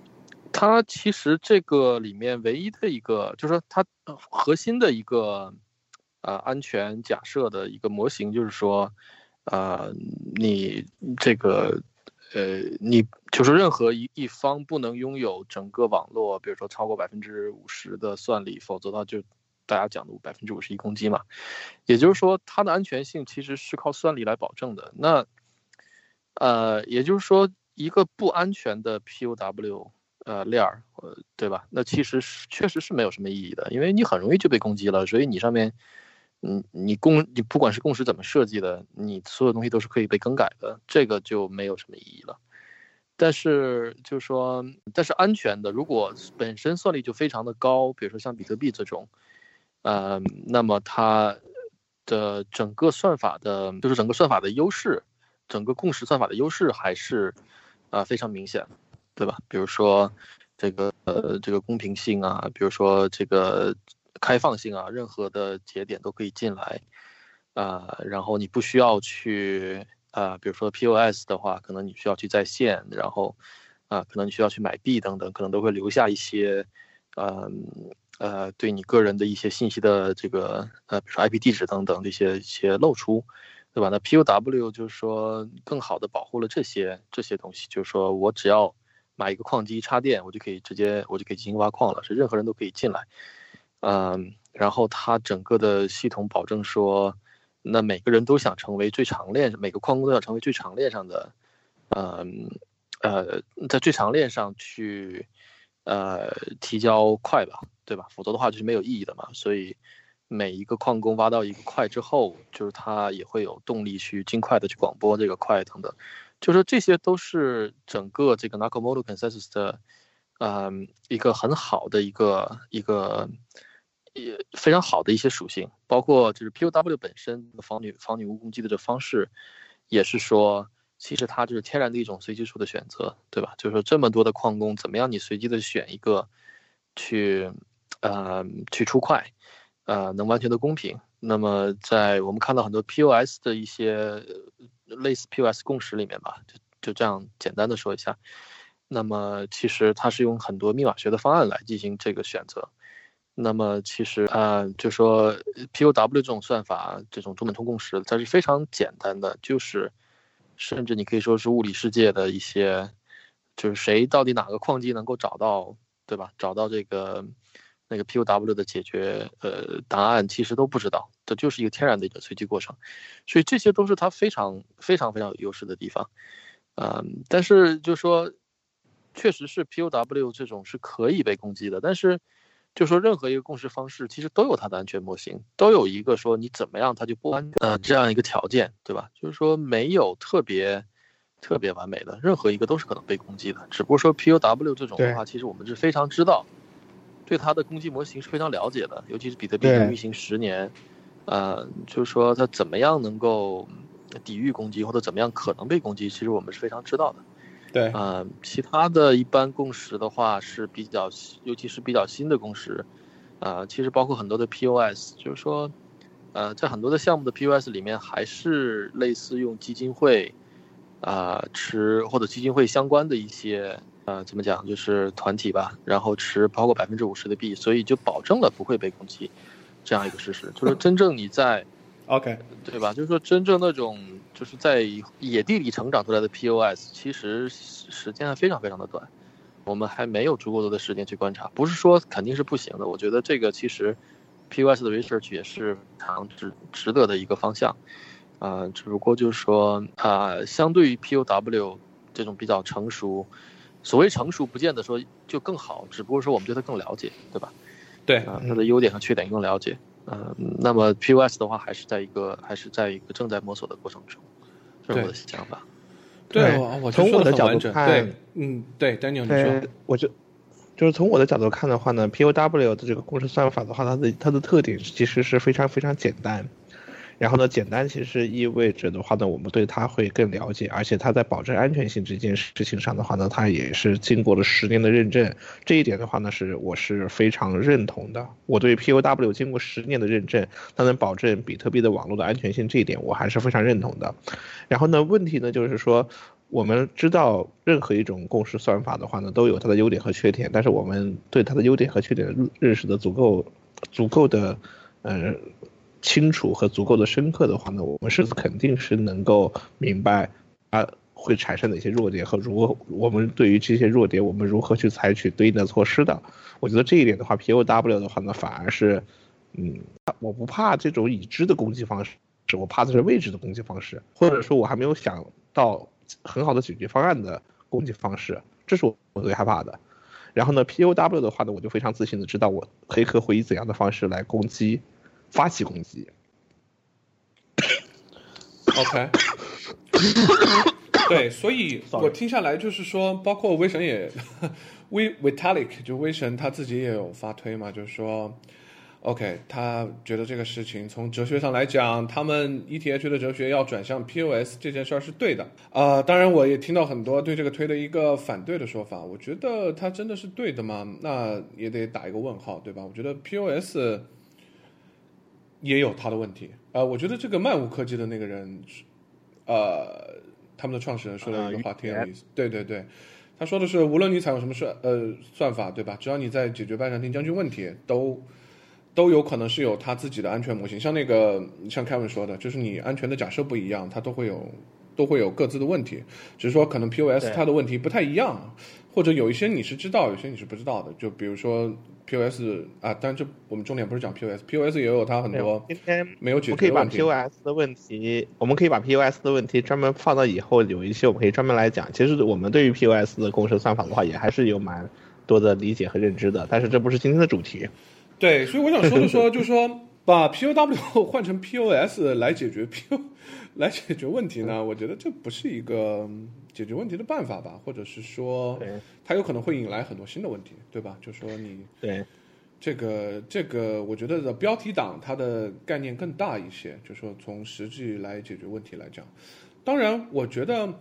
它其实这个里面唯一的一个，就是说它核心的一个，呃，安全假设的一个模型，就是说，呃，你这个，呃，你就是任何一一方不能拥有整个网络，比如说超过百分之五十的算力，否则的话就大家讲的百分之五十一攻击嘛。也就是说，它的安全性其实是靠算力来保证的。那，呃，也就是说，一个不安全的 POW。呃，链儿，呃，对吧？那其实是确实是没有什么意义的，因为你很容易就被攻击了，所以你上面，嗯，你共你不管是共识怎么设计的，你所有东西都是可以被更改的，这个就没有什么意义了。但是就是说，但是安全的，如果本身算力就非常的高，比如说像比特币这种，呃，那么它的整个算法的，就是整个算法的优势，整个共识算法的优势还是啊非常明显。对吧？比如说，这个呃，这个公平性啊，比如说这个开放性啊，任何的节点都可以进来，啊，然后你不需要去啊，比如说 POS 的话，可能你需要去在线，然后啊，可能你需要去买币等等，可能都会留下一些，嗯呃，对你个人的一些信息的这个呃，比如说 IP 地址等等这些一些露出。对吧？那 POW 就是说更好的保护了这些这些东西，就是说我只要买一个矿机插电，我就可以直接我就可以进行挖矿了，是任何人都可以进来，嗯，然后它整个的系统保证说，那每个人都想成为最长链，每个矿工都想成为最长链上的，嗯，呃，在最长链上去，呃，提交快吧，对吧？否则的话就是没有意义的嘛。所以每一个矿工挖到一个块之后，就是他也会有动力去尽快的去广播这个块等等。就是这些都是整个这个 Nakamoto Consensus 的，嗯，一个很好的一个一个也非常好的一些属性，包括就是 POW 本身的防女防女巫攻击的这方式，也是说其实它就是天然的一种随机数的选择，对吧？就是说这么多的矿工，怎么样你随机的选一个去，呃，去出块，呃，能完全的公平。那么在我们看到很多 POS 的一些。类似 POS 共识里面吧，就就这样简单的说一下。那么其实它是用很多密码学的方案来进行这个选择。那么其实啊，就说 POW 这种算法，这种中本通共识，它是非常简单的，就是甚至你可以说是物理世界的一些，就是谁到底哪个矿机能够找到，对吧？找到这个。那个 POW 的解决呃答案其实都不知道，这就是一个天然的一个随机过程，所以这些都是它非常非常非常有优势的地方，嗯，但是就说，确实是 POW 这种是可以被攻击的，但是就说任何一个共识方式其实都有它的安全模型，都有一个说你怎么样它就不安呃这样一个条件，对吧？就是说没有特别特别完美的，任何一个都是可能被攻击的。只不过说 POW 这种的话，其实我们是非常知道，对它的攻击模型是非常了解的，尤其是比特币运行十年，呃，就是说它怎么样能够抵御攻击，或者怎么样可能被攻击，其实我们是非常知道的。对，呃，其他的一般共识的话是比较，尤其是比较新的共识，呃，其实包括很多的 POS，就是说，呃，在很多的项目的 POS 里面，还是类似用基金会。啊，持或者基金会相关的一些，呃，怎么讲，就是团体吧，然后持超过百分之五十的币，所以就保证了不会被攻击，这样一个事实。就是真正你在，OK，对吧？就是说真正那种就是在野地里成长出来的 POS，其实时间还非常非常的短，我们还没有足够多的时间去观察。不是说肯定是不行的，我觉得这个其实 POS 的 research 也是非常值值得的一个方向。啊，只不过就是说，啊，相对于 POW 这种比较成熟，所谓成熟，不见得说就更好，只不过说我们对它更了解，对吧？对，啊，它的优点和缺点更了解。嗯，那么 POS 的话，还是在一个还是在一个正在摸索的过程中，这是我的想法。对，我从我的角度看，嗯，对，Daniel，你说，我就就是从我的角度看的话呢，POW 的这个公式算法的话，它的它的特点其实是非常非常简单。然后呢，简单其实意味着的话呢，我们对它会更了解，而且它在保证安全性这件事情上的话呢，它也是经过了十年的认证。这一点的话呢，是我是非常认同的。我对 POW 经过十年的认证，它能保证比特币的网络的安全性，这一点我还是非常认同的。然后呢，问题呢就是说，我们知道任何一种共识算法的话呢，都有它的优点和缺点，但是我们对它的优点和缺点认识的足够足够的，呃。清楚和足够的深刻的话呢，我们是肯定是能够明白啊会产生哪些弱点和如何我们对于这些弱点我们如何去采取对应的措施的。我觉得这一点的话，POW 的话呢，反而是，嗯，我不怕这种已知的攻击方式，我怕的是未知的攻击方式，或者说我还没有想到很好的解决方案的攻击方式，这是我我最害怕的。然后呢，POW 的话呢，我就非常自信的知道我黑客会以怎样的方式来攻击。发起攻击。OK，[coughs] 对，所以我听下来就是说，包括威神也，[laughs] 威 Vitalik 就威神他自己也有发推嘛，就是说，OK，他觉得这个事情从哲学上来讲，他们 ETH 的哲学要转向 POS 这件事儿是对的。啊，当然我也听到很多对这个推的一个反对的说法，我觉得他真的是对的吗？那也得打一个问号，对吧？我觉得 POS。也有他的问题，呃，我觉得这个漫无科技的那个人，呃，他们的创始人说了一个话挺有意思，对对对，他说的是，无论你采用什么算呃算法，对吧？只要你在解决拜占庭将军问题，都都有可能是有他自己的安全模型。像那个像凯文说的，就是你安全的假设不一样，它都会有都会有各自的问题，只是说可能 POS 它的问题不太一样，或者有一些你是知道，有些你是不知道的，就比如说。POS 啊，但这我们重点不是讲 POS，POS 也有它很多今天没有解决我们可以把 POS 的问题，我们可以把 POS 的问题专门放到以后有一些我们可以专门来讲。其实我们对于 POS 的公式算法的话，也还是有蛮多的理解和认知的，但是这不是今天的主题。对，所以我想说的说，就是说把 POW 换成 POS 来解决 P，来解决问题呢？我觉得这不是一个解决问题的办法吧，或者是说。它有可能会引来很多新的问题，对吧？就说你对这个这个，我觉得的标题党它的概念更大一些，就说从实际来解决问题来讲。当然，我觉得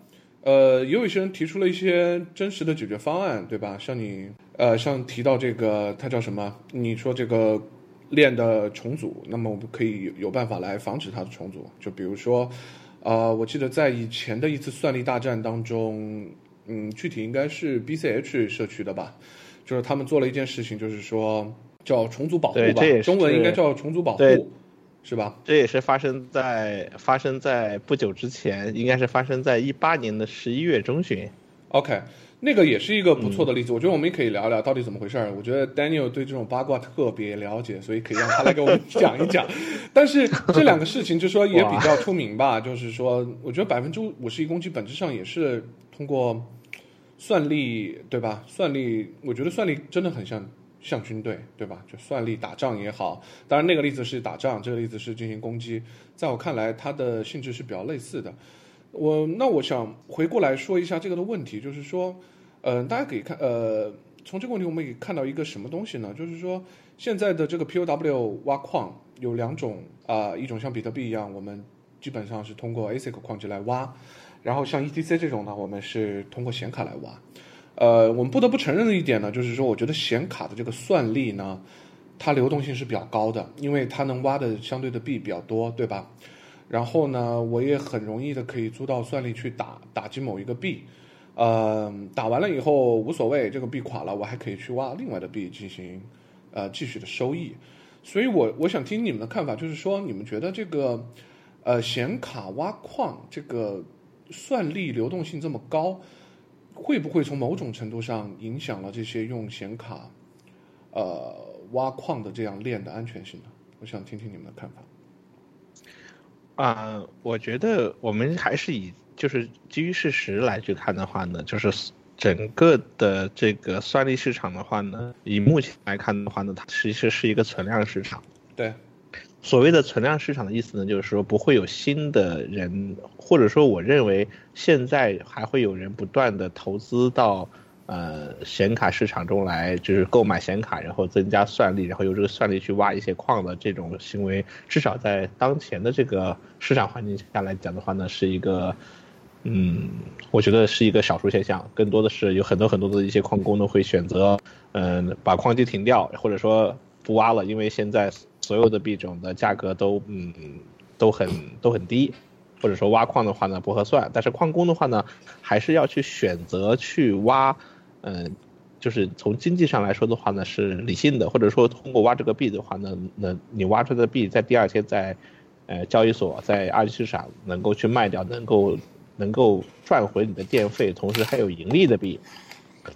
呃，也有一些人提出了一些真实的解决方案，对吧？像你呃，像提到这个，它叫什么？你说这个链的重组，那么我们可以有办法来防止它的重组。就比如说，呃，我记得在以前的一次算力大战当中。嗯，具体应该是 BCH 社区的吧，就是他们做了一件事情，就是说叫重组保护吧，中文应该叫重组保护，是吧？这也是发生在发生在不久之前，应该是发生在一八年的十一月中旬。OK。那个也是一个不错的例子，我觉得我们也可以聊聊到底怎么回事儿。我觉得 Daniel 对这种八卦特别了解，所以可以让他来给我们讲一讲。[laughs] 但是这两个事情就说也比较出名吧，就是说，我觉得百分之五十一攻击本质上也是通过算力，对吧？算力，我觉得算力真的很像像军队，对吧？就算力打仗也好，当然那个例子是打仗，这个例子是进行攻击，在我看来，它的性质是比较类似的。我那我想回过来说一下这个的问题，就是说，嗯、大家可以看，呃，从这个问题我们可以看到一个什么东西呢？就是说，现在的这个 POW 挖矿有两种啊、一种像比特币一样，我们基本上是通过 ASIC 矿机来挖，然后像 ETC 这种呢，我们是通过显卡来挖。呃，我们不得不承认的一点呢，就是说，我觉得显卡的这个算力呢，它流动性是比较高的，因为它能挖的相对的币比较多，对吧？然后呢，我也很容易的可以租到算力去打打击某一个币，呃，打完了以后无所谓，这个币垮了，我还可以去挖另外的币进行呃继续的收益。所以我我想听你们的看法，就是说你们觉得这个呃显卡挖矿这个算力流动性这么高，会不会从某种程度上影响了这些用显卡呃挖矿的这样链的安全性呢？我想听听你们的看法。啊、我觉得我们还是以就是基于事实来去看的话呢，就是整个的这个算力市场的话呢，以目前来看的话呢，它其实是一个存量市场。对，所谓的存量市场的意思呢，就是说不会有新的人，或者说我认为现在还会有人不断的投资到呃显卡市场中来，就是购买显卡，然后增加算力，然后用这个算力去挖一些矿的这种行为，至少在当前的这个市场环境下来讲的话呢，是一个。嗯，我觉得是一个少数现象，更多的是有很多很多的一些矿工呢会选择，嗯，把矿机停掉，或者说不挖了，因为现在所有的币种的价格都嗯都很都很低，或者说挖矿的话呢不合算，但是矿工的话呢还是要去选择去挖，嗯，就是从经济上来说的话呢是理性的，或者说通过挖这个币的话呢，那你挖出的币在第二天在呃交易所在二级市场能够去卖掉，能够能够赚回你的电费，同时还有盈利的币，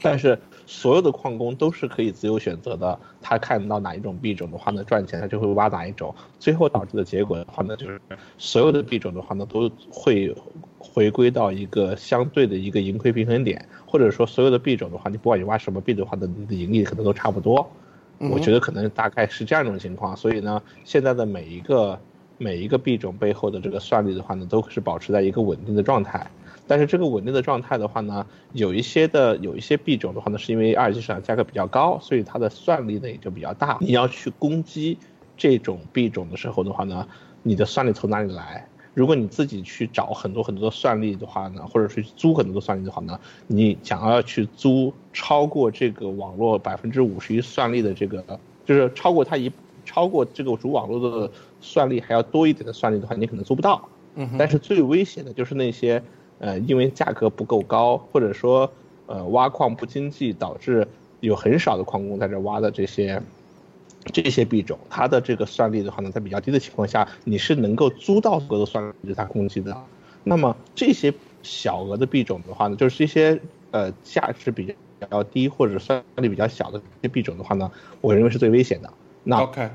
但是所有的矿工都是可以自由选择的，他看到哪一种币种的话呢赚钱，他就会挖哪一种，最后导致的结果的话呢，就是所有的币种的话呢都会回归到一个相对的一个盈亏平衡点，或者说所有的币种的话，你不管你挖什么币的话呢，你的盈利可能都差不多。我觉得可能大概是这样一种情况，所以呢，现在的每一个每一个币种背后的这个算力的话呢，都是保持在一个稳定的状态。但是这个稳定的状态的话呢，有一些的有一些币种的话呢，是因为二级市场价格比较高，所以它的算力呢也就比较大。你要去攻击这种币种的时候的话呢，你的算力从哪里来？如果你自己去找很多很多的算力的话呢，或者是租很多的算力的话呢，你想要去租超过这个网络百分之五十一算力的这个，就是超过它一超过这个主网络的算力还要多一点的算力的话，你可能租不到。嗯但是最危险的就是那些呃，因为价格不够高，或者说呃挖矿不经济，导致有很少的矿工在这挖的这些这些币种，它的这个算力的话呢，在比较低的情况下，你是能够租到足够的算力是它攻击的。那么这些小额的币种的话呢，就是这些呃价值比较比较低或者算力比较小的这些币种的话呢，我认为是最危险的。那 OK，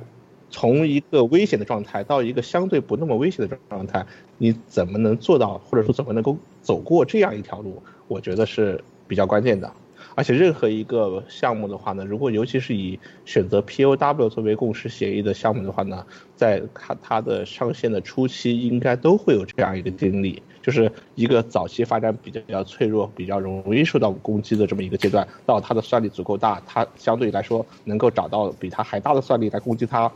从一个危险的状态到一个相对不那么危险的状态，你怎么能做到，或者说怎么能够走过这样一条路？我觉得是比较关键的。而且任何一个项目的话呢，如果尤其是以选择 POW 作为共识协议的项目的话呢，在它它的上线的初期，应该都会有这样一个经历，就是一个早期发展比较比较脆弱、比较容易受到攻击的这么一个阶段，到它的算力足够大，它相对来说能够找到比它还大的算力来攻击它，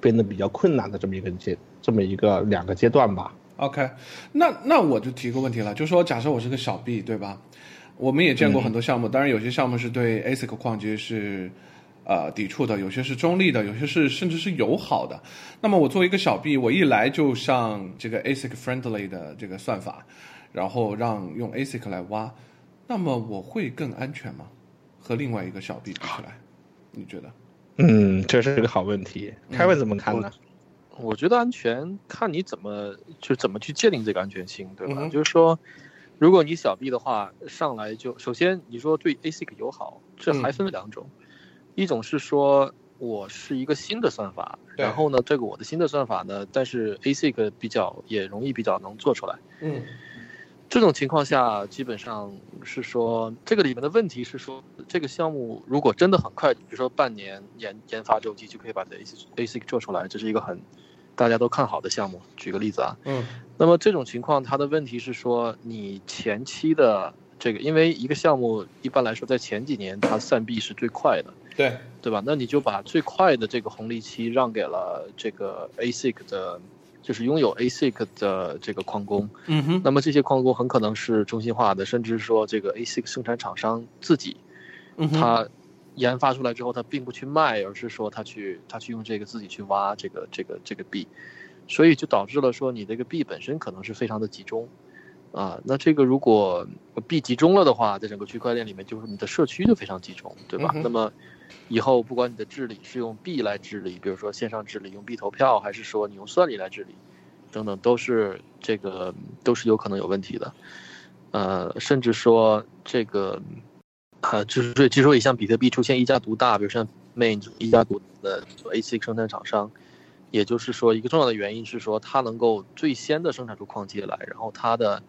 变得比较困难的这么一个阶，这么一个两个阶段吧。OK，那那我就提个问题了，就说假设我是个小 B，对吧？我们也见过很多项目，当然有些项目是对 ASIC 矿机是呃抵触的，有些是中立的，有些是甚至是友好的。那么我作为一个小 B，我一来就上这个 ASIC friendly 的这个算法，然后让用 ASIC 来挖，那么我会更安全吗？和另外一个小 B 比起来，你觉得？嗯，这是个好问题。凯文怎么看呢？我觉得安全看你怎么就怎么去界定这个安全性，对吧？嗯就是说，如果你小 B 的话，上来就首先你说对 ASIC 友好，这还分两种，一种是说我是一个新的算法，然后呢，这个我的新的算法呢，但是 ASIC 比较也容易比较能做出来。嗯这种情况下，基本上是说，这个里面的问题是说，这个项目如果真的很快，比如说半年研研发周期就可以把这 ASIC ASIC 做出来，这是一个很大家都看好的项目。举个例子啊，嗯那么这种情况，它的问题是说，你前期的这个，因为一个项目一般来说在前几年它散币是最快的，对，对吧？那你就把最快的这个红利期让给了这个 ASIC 的，就是拥有 ASIC 的这个矿工。嗯哼，那么这些矿工很可能是中心化的，甚至说这个 ASIC 生产厂商自己，嗯哼，他研发出来之后，他并不去卖，而是说他去他去用这个自己去挖这个这个这个币，所以就导致了说你这个币本身可能是非常的集中，啊，那这个如果币集中了的话，在整个区块链里面，就是你的社区就非常集中，对吧？嗯那么以后不管你的治理是用币来治理，比如说线上治理用币投票，还是说你用算力来治理，等等，都是这个都是有可能有问题的，呃，甚至说这个。啊，就是据说也像比特币出现一家独大，比如像 Main 一家独的 ASIC 生产厂商，也就是说一个重要的原因是说它能够最先的生产出矿机来，然后它的，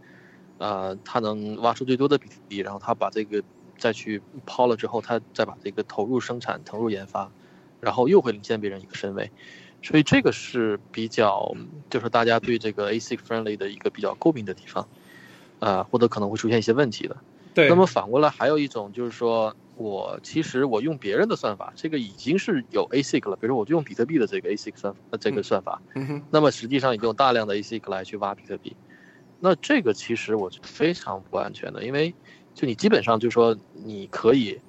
呃，他能挖出最多的比特币，然后他把这个再去抛了之后，他再把这个投入生产、投入研发，然后又会领先别人一个身位，所以这个是比较就是大家对这个 ASIC friendly 的一个比较诟病的地方，啊、或者可能会出现一些问题的。对，那么反过来还有一种就是说，我其实我用别人的算法，这个已经是有 ASIC 了，比如说我就用比特币的这个 ASIC 算呃这个算法，那么实际上已经有大量的 ASIC 来去挖比特币，那这个其实我觉得非常不安全的，因为就你基本上就是说你可以，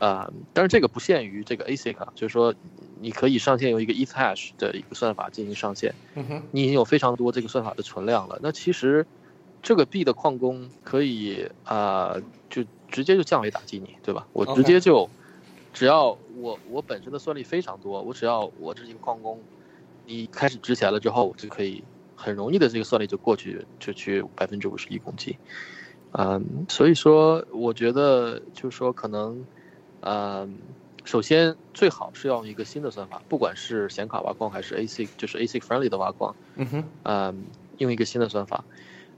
啊、但是这个不限于这个 ASIC 啊，就是说你可以上线用一个 ETH hash 的一个算法进行上线，你已经有非常多这个算法的存量了。那其实这个币的矿工可以啊、就直接就降维打击你，对吧？我直接就只要我我本身的算力非常多，我只要我这一个矿工，你开始值钱了之后，我就可以很容易的这个算力就过去就去百分之五十一攻击。嗯，所以说我觉得就是说可能，嗯，首先最好是要用一个新的算法，不管是显卡挖矿还是 ASIC，就是 ASIC friendly 的挖矿，嗯哼，嗯，用一个新的算法。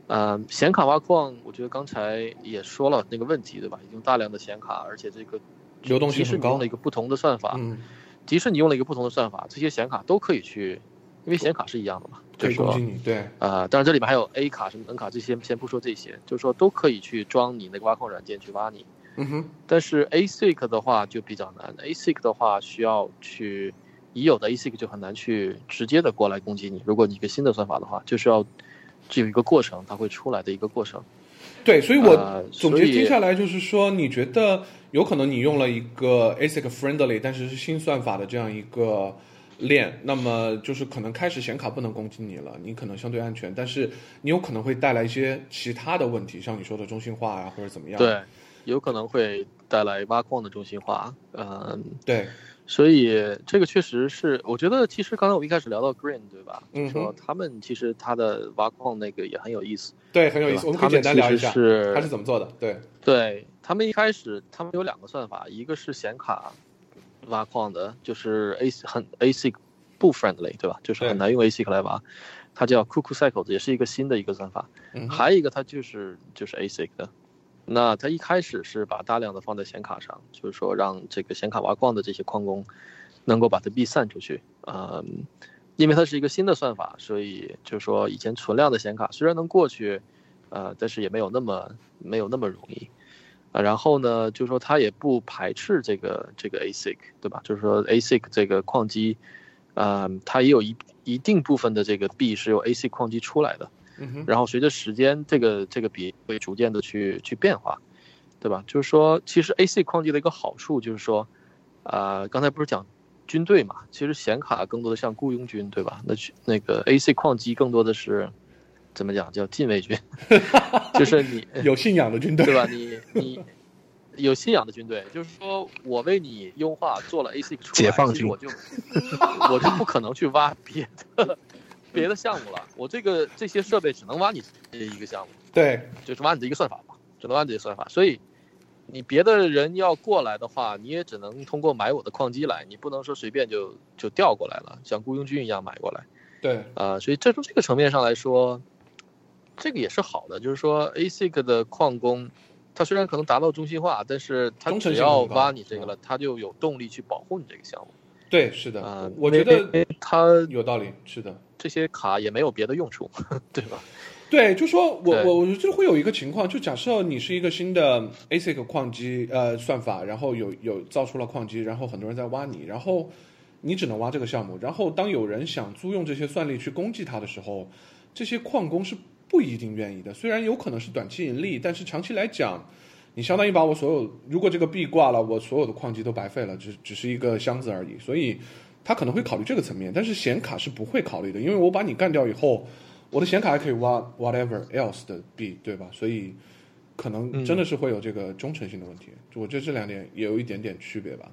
嗯，显卡挖矿，我觉得刚才也说了那个问题，对吧？已经大量的显卡，而且这个流动性很高你用了一个不同的算法，嗯，即使你用了一个不同的算法，这些显卡都可以去，因为显卡是一样的嘛，可以就是说攻击你，对，呃，当然这里面还有 A 卡什么 N 卡这些，先不说这些，就是说都可以去装你那个挖矿软件去挖你。嗯哼，但是 ASIC 的话就比较难，ASIC 的话需要去已有的 ASIC 就很难去直接的过来攻击你。如果你一个新的算法的话，就是要这有一个过程，它会出来的一个过程。对，所以我呃总结接下来就是说，你觉得有可能你用了一个 ASIC friendly，但是是新算法的这样一个链，那么就是可能开始显卡不能攻击你了，你可能相对安全，但是你有可能会带来一些其他的问题，像你说的中心化啊、或者怎么样。对，有可能会带来挖矿的中心化。嗯，对，所以这个确实是，我觉得其实刚才我们一开始聊到 Green 对吧？嗯说他们其实他的挖矿那个也很有意思。对，很有意思，我们可以简单聊一下他是怎么做的。对，对他们一开始，他们有两个算法，一个是显卡挖矿的，就是 A 很 ASIC 不 friendly，对吧？就是很难用 ASIC 来挖，它叫 Cuckoo Cycles，也是一个新的一个算法。嗯，还有一个它就是就是 ASIC 的，那它一开始是把大量的放在显卡上，就是说让这个显卡挖矿的这些矿工能够把它避散出去，嗯，因为它是一个新的算法，所以就是说以前存量的显卡虽然能过去，呃，但是也没有那么没有那么容易。啊，然后呢，就是说它也不排斥这个这个 ASIC，对吧？就是说 ASIC 这个矿机，呃，它也有一一定部分的这个币是由 ASIC 矿机出来的。嗯，然后随着时间，这个这个比会逐渐的去去变化，对吧？就是说，其实 ASIC 矿机的一个好处就是说，呃，刚才不是讲军队嘛，其实显卡更多的像雇佣军，对吧？那去那个 ASIC 矿机更多的是怎么讲叫禁卫军，[laughs] 就是你 [laughs] 有信仰的军队，对吧？你你有信仰的军队，就是说我为你优化做了 AC 出来，解放军。我就我就不可能去挖别的 [laughs] 别的项目了，我这个这些设备只能挖你这一个项目，对，就是挖你的一个算法嘛，只能挖你这个算法，所以。你别的人要过来的话，你也只能通过买我的矿机来，你不能说随便就就调过来了，像雇佣军一样买过来。对，啊、所以这从这个层面上来说，这个也是好的，就是说 ASIC 的矿工，他虽然可能达到中心化，但是他只要挖你这个了，他就有动力去保护你这个项目。对，是的，啊，我觉得因为它有道理，是的。这些卡也没有别的用处，[laughs] 对吧？对，就说我我我就会有一个情况，就假设你是一个新的 ASIC 矿机呃算法，然后有有造出了矿机，然后很多人在挖你，然后你只能挖这个项目，然后当有人想租用这些算力去攻击它的时候，这些矿工是不一定愿意的。虽然有可能是短期盈利，但是长期来讲，你相当于把我所有如果这个币挂了，我所有的矿机都白费了，只只是一个箱子而已，所以他可能会考虑这个层面，但是显卡是不会考虑的，因为我把你干掉以后。我的显卡还可以挖 whatever else 的币，对吧？所以可能真的是会有这个忠诚性的问题。我觉得这两点也有一点点区别吧，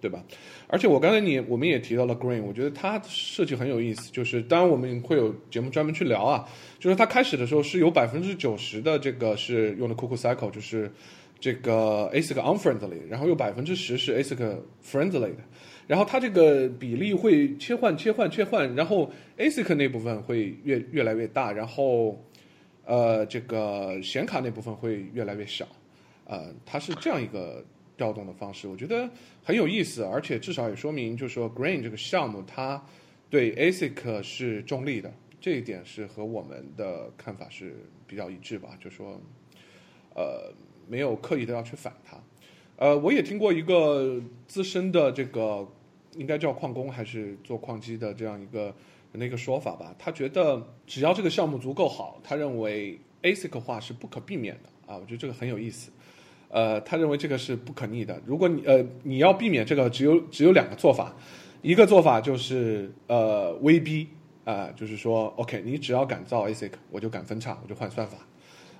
对吧？而且我刚才你我们也提到了 Green，我觉得它设计很有意思。就是当然我们会有节目专门去聊啊，就是它开始的时候是有百分之九十的这个是用的 Cuckoo Cycle，就是这个 ASIC unfriendly，然后有百分之十是 ASIC friendly 的。然后它这个比例会切换、切换、切换，然后 ASIC 那部分会越越来越大，然后呃，这个显卡那部分会越来越小，呃，它是这样一个调动的方式，我觉得很有意思，而且至少也说明，就是说 Green 这个项目它对 ASIC 是中立的，这一点是和我们的看法是比较一致吧，就说呃，没有刻意的要去反它。呃，我也听过一个资深的这个。应该叫矿工还是做矿机的这样一个那个说法吧？他觉得只要这个项目足够好，他认为 ASIC 化是不可避免的啊。我觉得这个很有意思。呃，他认为这个是不可逆的。如果你呃你要避免这个，只有只有两个做法。一个做法就是呃威逼啊，就是说 OK，你只要敢造 ASIC，我就敢分叉，我就换算法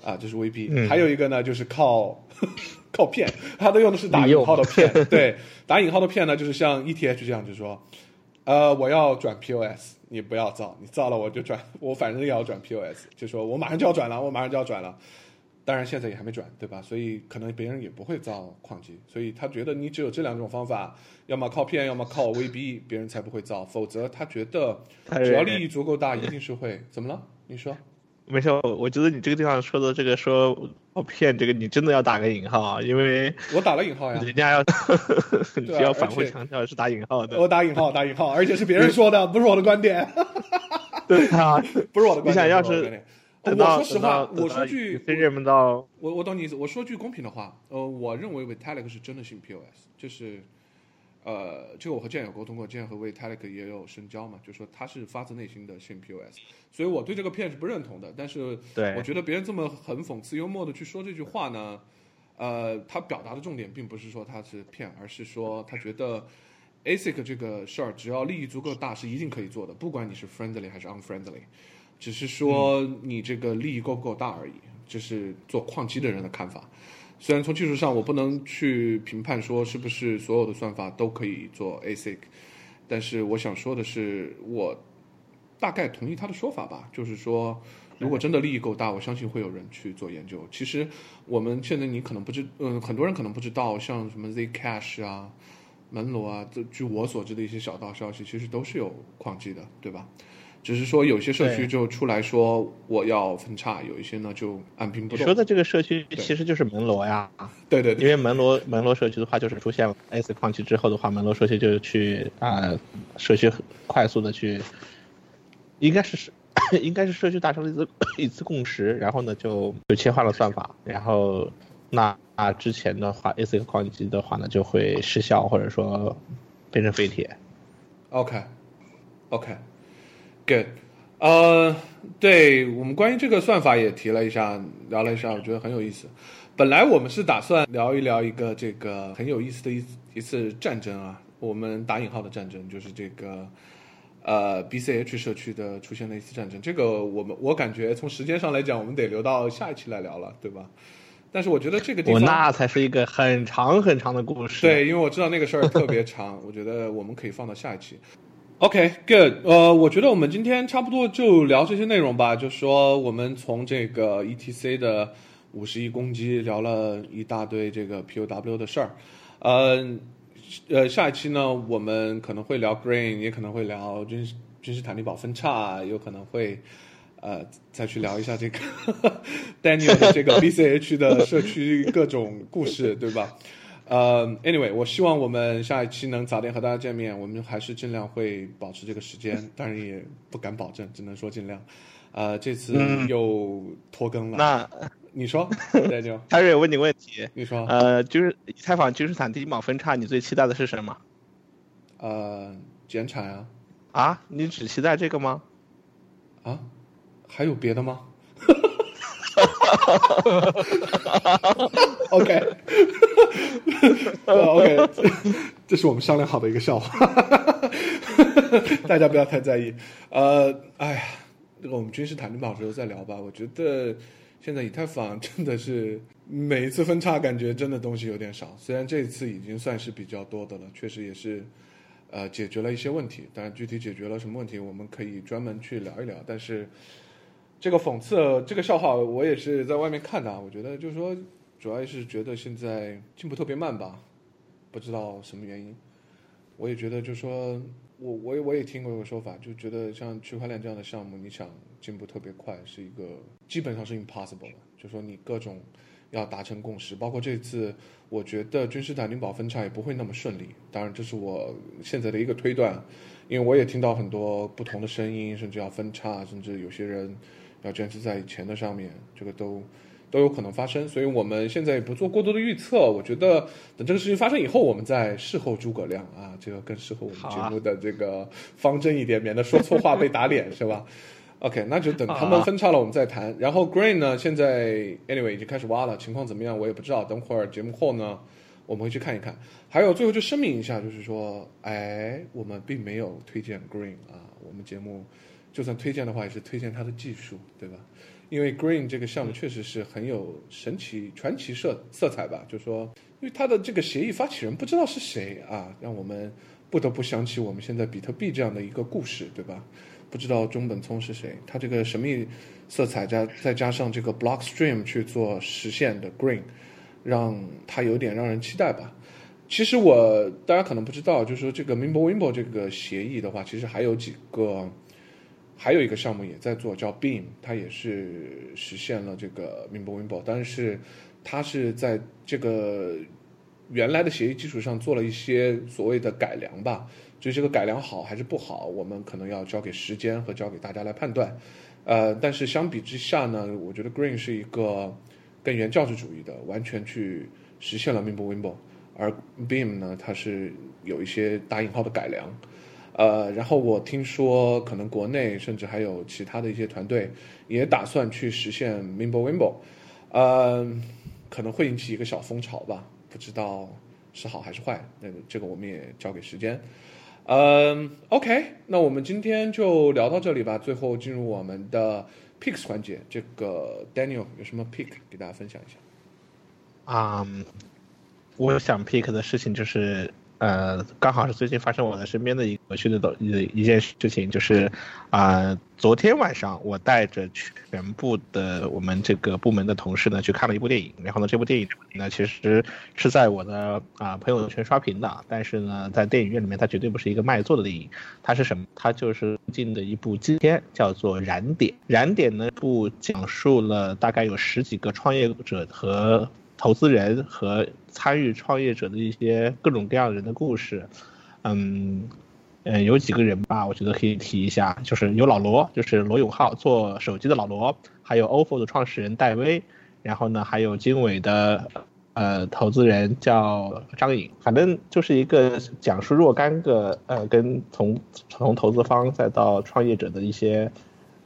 啊，这是威逼。还有一个呢，就是靠。[laughs] 靠骗，他都用的是打引号的骗，[laughs] 对，打引号的骗呢，就是像 ETH 这样，就是说，呃，我要转 POS，你不要造，你造了我就转，我反正也要转 POS，就说我马上就要转了，我马上就要转了，当然现在也还没转，对吧？所以可能别人也不会造矿机，所以他觉得你只有这两种方法，要么靠骗，要么靠威逼，别人才不会造，否则他觉得只要利益足够大，一定是会。怎么了？你说？没事，我觉得你这个地方说的这个说靠骗这个，你真的要打个引号啊，因为我打了引号呀，人家要 [laughs] 需要反复强调是打引号的。我打引号，打引号，而且是别人说的，不是我的观点。[laughs] 对啊，[laughs] 不是我的观点。你想要是我说实话，我说句我我懂你意思。我说句公平的话，呃，我认为 Vitalik 是真的信 POS，就是。呃，这个我和建友沟通过，建和 Vitalik 也有深交嘛，就说他是发自内心的信 POS，所以我对这个片是不认同的。但是，对我觉得别人这么很讽刺幽默的去说这句话呢，呃，他表达的重点并不是说他是骗，而是说他觉得 ASIC 这个事儿只要利益足够大是一定可以做的，不管你是 friendly 还是 unfriendly，只是说你这个利益够不够大而已。这是做矿机的人的看法。虽然从技术上我不能去评判说是不是所有的算法都可以做 ASIC，但是我想说的是，我大概同意他的说法吧。就是说，如果真的利益够大，我相信会有人去做研究。其实我们现在你可能不知，嗯，很多人可能不知道，像什么 Zcash 啊、门罗啊，这据我所知的一些小道消息，其实都是有矿机的，对吧？只是说有些社区就出来说我要分叉，有一些呢就按兵不动。你说的这个社区其实就是门罗呀，对对，对因为门罗门罗社区的话，就是出现 S 矿机之后的话，门罗社区就去啊，社区快速的去，应该是 [coughs] 应该是社区达成了一次一次共识，然后呢就就切换了算法，然后那啊之前的话 S 矿机的话呢就会失效或者说变成废铁。OK，OK。Good，呃，对我们关于这个算法也提了一下，聊了一下，我觉得很有意思。本来我们是打算聊一聊一个这个很有意思的一一次战争啊，我们打引号的战争，就是这个呃 BCH 社区的出现了一次战争。这个我们我感觉从时间上来讲，我们得留到下一期来聊了，对吧？但是我觉得这个地方那才是一个很长很长的故事。对，因为我知道那个事儿特别长，我觉得我们可以放到下一期。OK，good，呃，我觉得我们今天差不多就聊这些内容吧。就说我们从这个 ETC 的五十亿攻击聊了一大堆这个 POW 的事儿，呃，呃，下一期呢，我们可能会聊 Green，也可能会聊君君士坦丁堡分叉，有可能会呃再去聊一下这个 [laughs] Daniel 的这个 BCH 的社区各种故事，对吧？呃，anyway，我希望我们下一期能早点和大家见面。我们还是尽量会保持这个时间，[laughs] 当然也不敢保证，只能说尽量。呃，这次又拖更了。那你说，对就泰瑞问你个问题，你说，呃，就是采访君士坦丁堡分叉，你最期待的是什么？呃，减产啊。啊，你只期待这个吗？啊，还有别的吗 [laughs] [laughs] OK，[laughs] 呃，OK，[laughs] 这是我们商量好的一个笑话，大家不要太在意。呃，哎呀，这个我们军事坦丁堡时候再聊吧。我觉得现在以太坊真的是每一次分叉，感觉真的东西有点少。虽然这一次已经算是比较多的了，确实也是呃解决了一些问题。当然，具体解决了什么问题，我们可以专门去聊一聊。但是。这个讽刺，这个笑话，我也是在外面看的。我觉得就是说，主要是觉得现在进步特别慢吧，不知道什么原因。我也觉得就是说，我我也我也听过一个说法，就觉得像区块链这样的项目，你想进步特别快，是一个基本上是 impossible 的。就说你各种要达成共识，包括这次，我觉得君士坦丁堡分叉也不会那么顺利。当然，这是我现在的一个推断，因为我也听到很多不同的声音，甚至要分叉，甚至有些人。要坚持在以前的上面，这个都都有可能发生，所以我们现在也不做过多的预测。我觉得等这个事情发生以后，我们再事后诸葛亮啊，这个更适合我们节目的这个方针一点，免得说错话被打脸，是吧？OK，那就等他们分叉了，我们再谈。然后 Green 呢，现在 Anyway 已经开始挖了，情况怎么样我也不知道。等会儿节目后呢，我们会去看一看。还有最后就声明一下，就是说，哎，我们并没有推荐 Green 啊，我们节目。就算推荐的话，也是推荐它的技术，对吧？因为 Green 这个项目确实是很有神奇、传奇色色彩吧。就说，因为它的这个协议发起人不知道是谁啊，让我们不得不想起我们现在比特币这样的一个故事，对吧？不知道中本聪是谁，他这个神秘色彩加再加上这个 Blockstream 去做实现的 Green，让他有点让人期待吧。其实我大家可能不知道，就是说这个 Mimblewimble 这个协议的话，其实还有几个。还有一个项目也在做，叫 Beam，它也是实现了这个 Mimblewimble，但是它是在这个原来的协议基础上做了一些所谓的改良吧。就这个改良好还是不好，我们可能要交给时间和交给大家来判断。呃，但是相比之下呢，我觉得 Green 是一个更原教旨主义的，完全去实现了 Mimblewimble，而 Beam 呢，它是有一些打引号的改良。呃，然后我听说，可能国内甚至还有其他的一些团队也打算去实现 Mimblewimble，呃，可能会引起一个小风潮吧，不知道是好还是坏，那这个我们也交给时间。嗯，OK，那我们今天就聊到这里吧，最后进入我们的 Picks 环节，这个 Daniel 有什么 Pick 给大家分享一下？啊，我想 Pick 的事情就是。呃，刚好是最近发生我的身边的一个有趣的一一件事情，就是，啊，昨天晚上我带着全部的我们这个部门的同事呢去看了一部电影，然后呢，这部电影呢其实是在我的啊朋友圈刷屏的，但是呢，在电影院里面它绝对不是一个卖座的电影，它是什么？它就是最近的一部纪录片，叫做《燃点》。《燃点》呢，部讲述了大概有十几个创业者和。投资人和参与创业者的一些各种各样的人的故事，嗯，嗯，有几个人吧，我觉得可以提一下，就是有老罗，就是罗永浩做手机的老罗，还有 OFO 的创始人戴威，然后呢，还有经纬的呃投资人叫张颖，反正就是一个讲述若干个呃跟从从投资方再到创业者的一些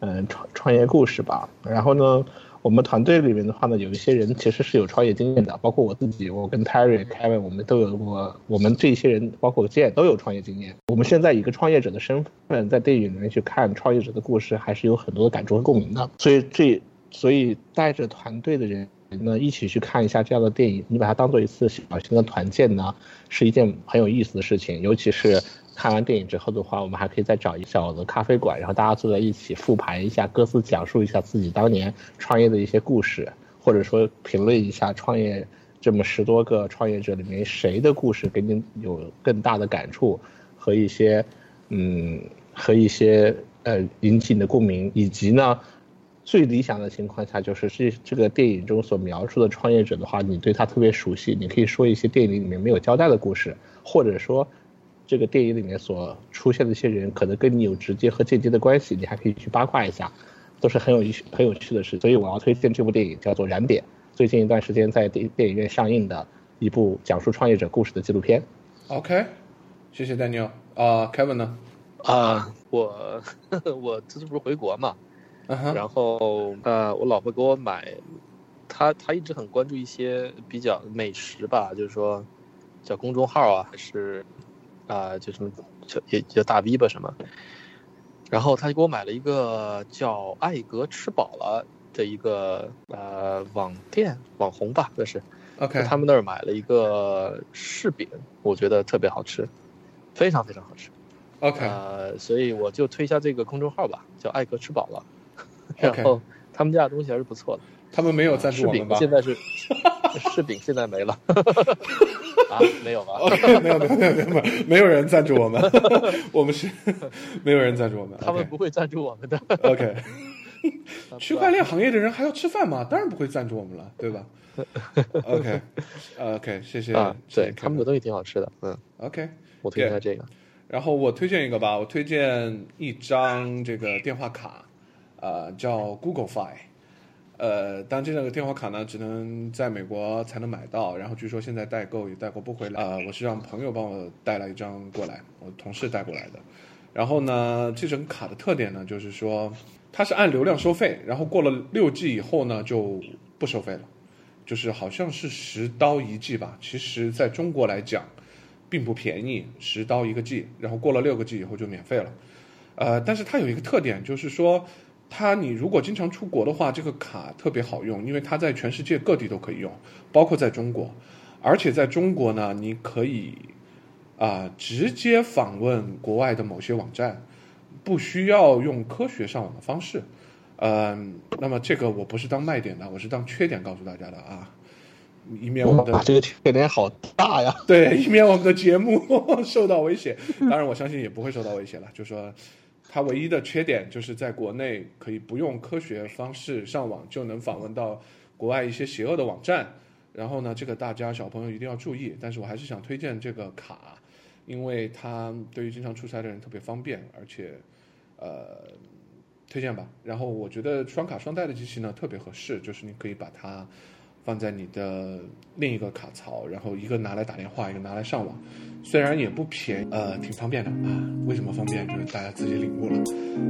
嗯创创业故事吧，然后呢。我们团队里面的话呢，有一些人其实是有创业经验的，包括我自己，我跟 Terry、Kevin，我们都有过。我们这些人，包括 Jane，都有创业经验。我们现在以一个创业者的身份，在电影里面去看创业者的故事，还是有很多的感触和共鸣的。所以这，所以带着团队的人呢，一起去看一下这样的电影，你把它当做一次小型的团建呢，是一件很有意思的事情，尤其是。看完电影之后的话，我们还可以再找一小的咖啡馆，然后大家坐在一起复盘一下，各自讲述一下自己当年创业的一些故事，或者说评论一下创业这么十多个创业者里面谁的故事给你有更大的感触和一些嗯和一些呃引起你的共鸣，以及呢最理想的情况下，就是这这个电影中所描述的创业者的话，你对他特别熟悉，你可以说一些电影里面没有交代的故事，或者说这个电影里面所出现的一些人可能跟你有直接和间接的关系，你还可以去八卦一下，都是很有趣很有趣的事。所以我要推荐这部电影，叫做《燃点》，最近一段时间在电电影院上映的一部讲述创业者故事的纪录片。OK，谢谢 Daniel 啊、k e v i n 呢？啊，我 [laughs] 我这次不是回国嘛，然后呃，我老婆给我买，她她一直很关注一些比较美食吧，就是说叫公众号啊，还是啊、就什么叫也叫大 V 吧什么，然后他就给我买了一个叫艾格吃饱了的一个呃网店网红吧，算是 OK，他们那儿买了一个柿饼，我觉得特别好吃，非常非常好吃。OK，呃，所以我就推一下这个公众号吧，叫艾格吃饱了。然后他们家的东西还是不错的。他们没有赞助我们吧现在是 [laughs] 柿饼现在没了 [laughs] 啊，没有吧？？OK，没有没有没有没有没有没有人赞助我们，[laughs] 我们是没有人赞助我们。他们不会赞助我们的。OK，区块链行业的人还要吃饭吗？当然不会赞助我们了，对吧？OK，呃 OK，谢谢啊，谢谢对，他们的东西挺好吃的。嗯，OK。我推荐一下这个。然后我推荐一个吧，我推荐一张这个电话卡，呃，叫 Google Fi，呃，但这个电话卡呢，只能在美国才能买到，然后据说现在代购也代购不回来，呃，我是让朋友帮我带了一张过来，我同事带过来的。然后呢，这张卡的特点呢，就是说它是按流量收费，然后过了六 G 以后呢，就不收费了，就是好像是十刀一 G 吧，其实在中国来讲。并不便宜，十刀一个 G，然后过了六个 G 以后就免费了。呃，但是它有一个特点，就是说，它你如果经常出国的话，这个卡特别好用，因为它在全世界各地都可以用，包括在中国。而且在中国呢，你可以啊、直接访问国外的某些网站，不需要用科学上网的方式。嗯、那么这个我不是当卖点的，我是当缺点告诉大家的啊，以免我们的哇，这个缺点好大呀！对，[laughs] 以免我们的节目 [laughs] 受到威胁。当然，我相信也不会受到威胁了。就说它唯一的缺点就是在国内可以不用科学方式上网就能访问到国外一些邪恶的网站。然后呢，这个大家小朋友一定要注意。但是我还是想推荐这个卡，因为它对于经常出差的人特别方便，而且呃推荐吧。然后我觉得双卡双待的机器呢特别合适，就是你可以把它。放在你的另一个卡槽，然后一个拿来打电话，一个拿来上网，虽然也不便宜，呃，挺方便的啊。为什么方便？就是大家自己领悟了。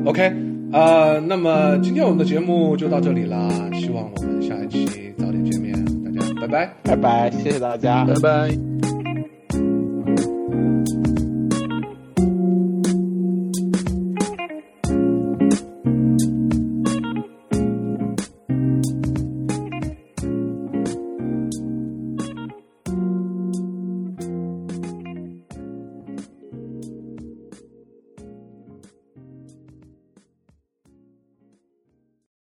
OK，啊、那么今天我们的节目就到这里啦，希望我们下一期早点见面，大家拜拜。拜拜，谢谢大家。拜拜。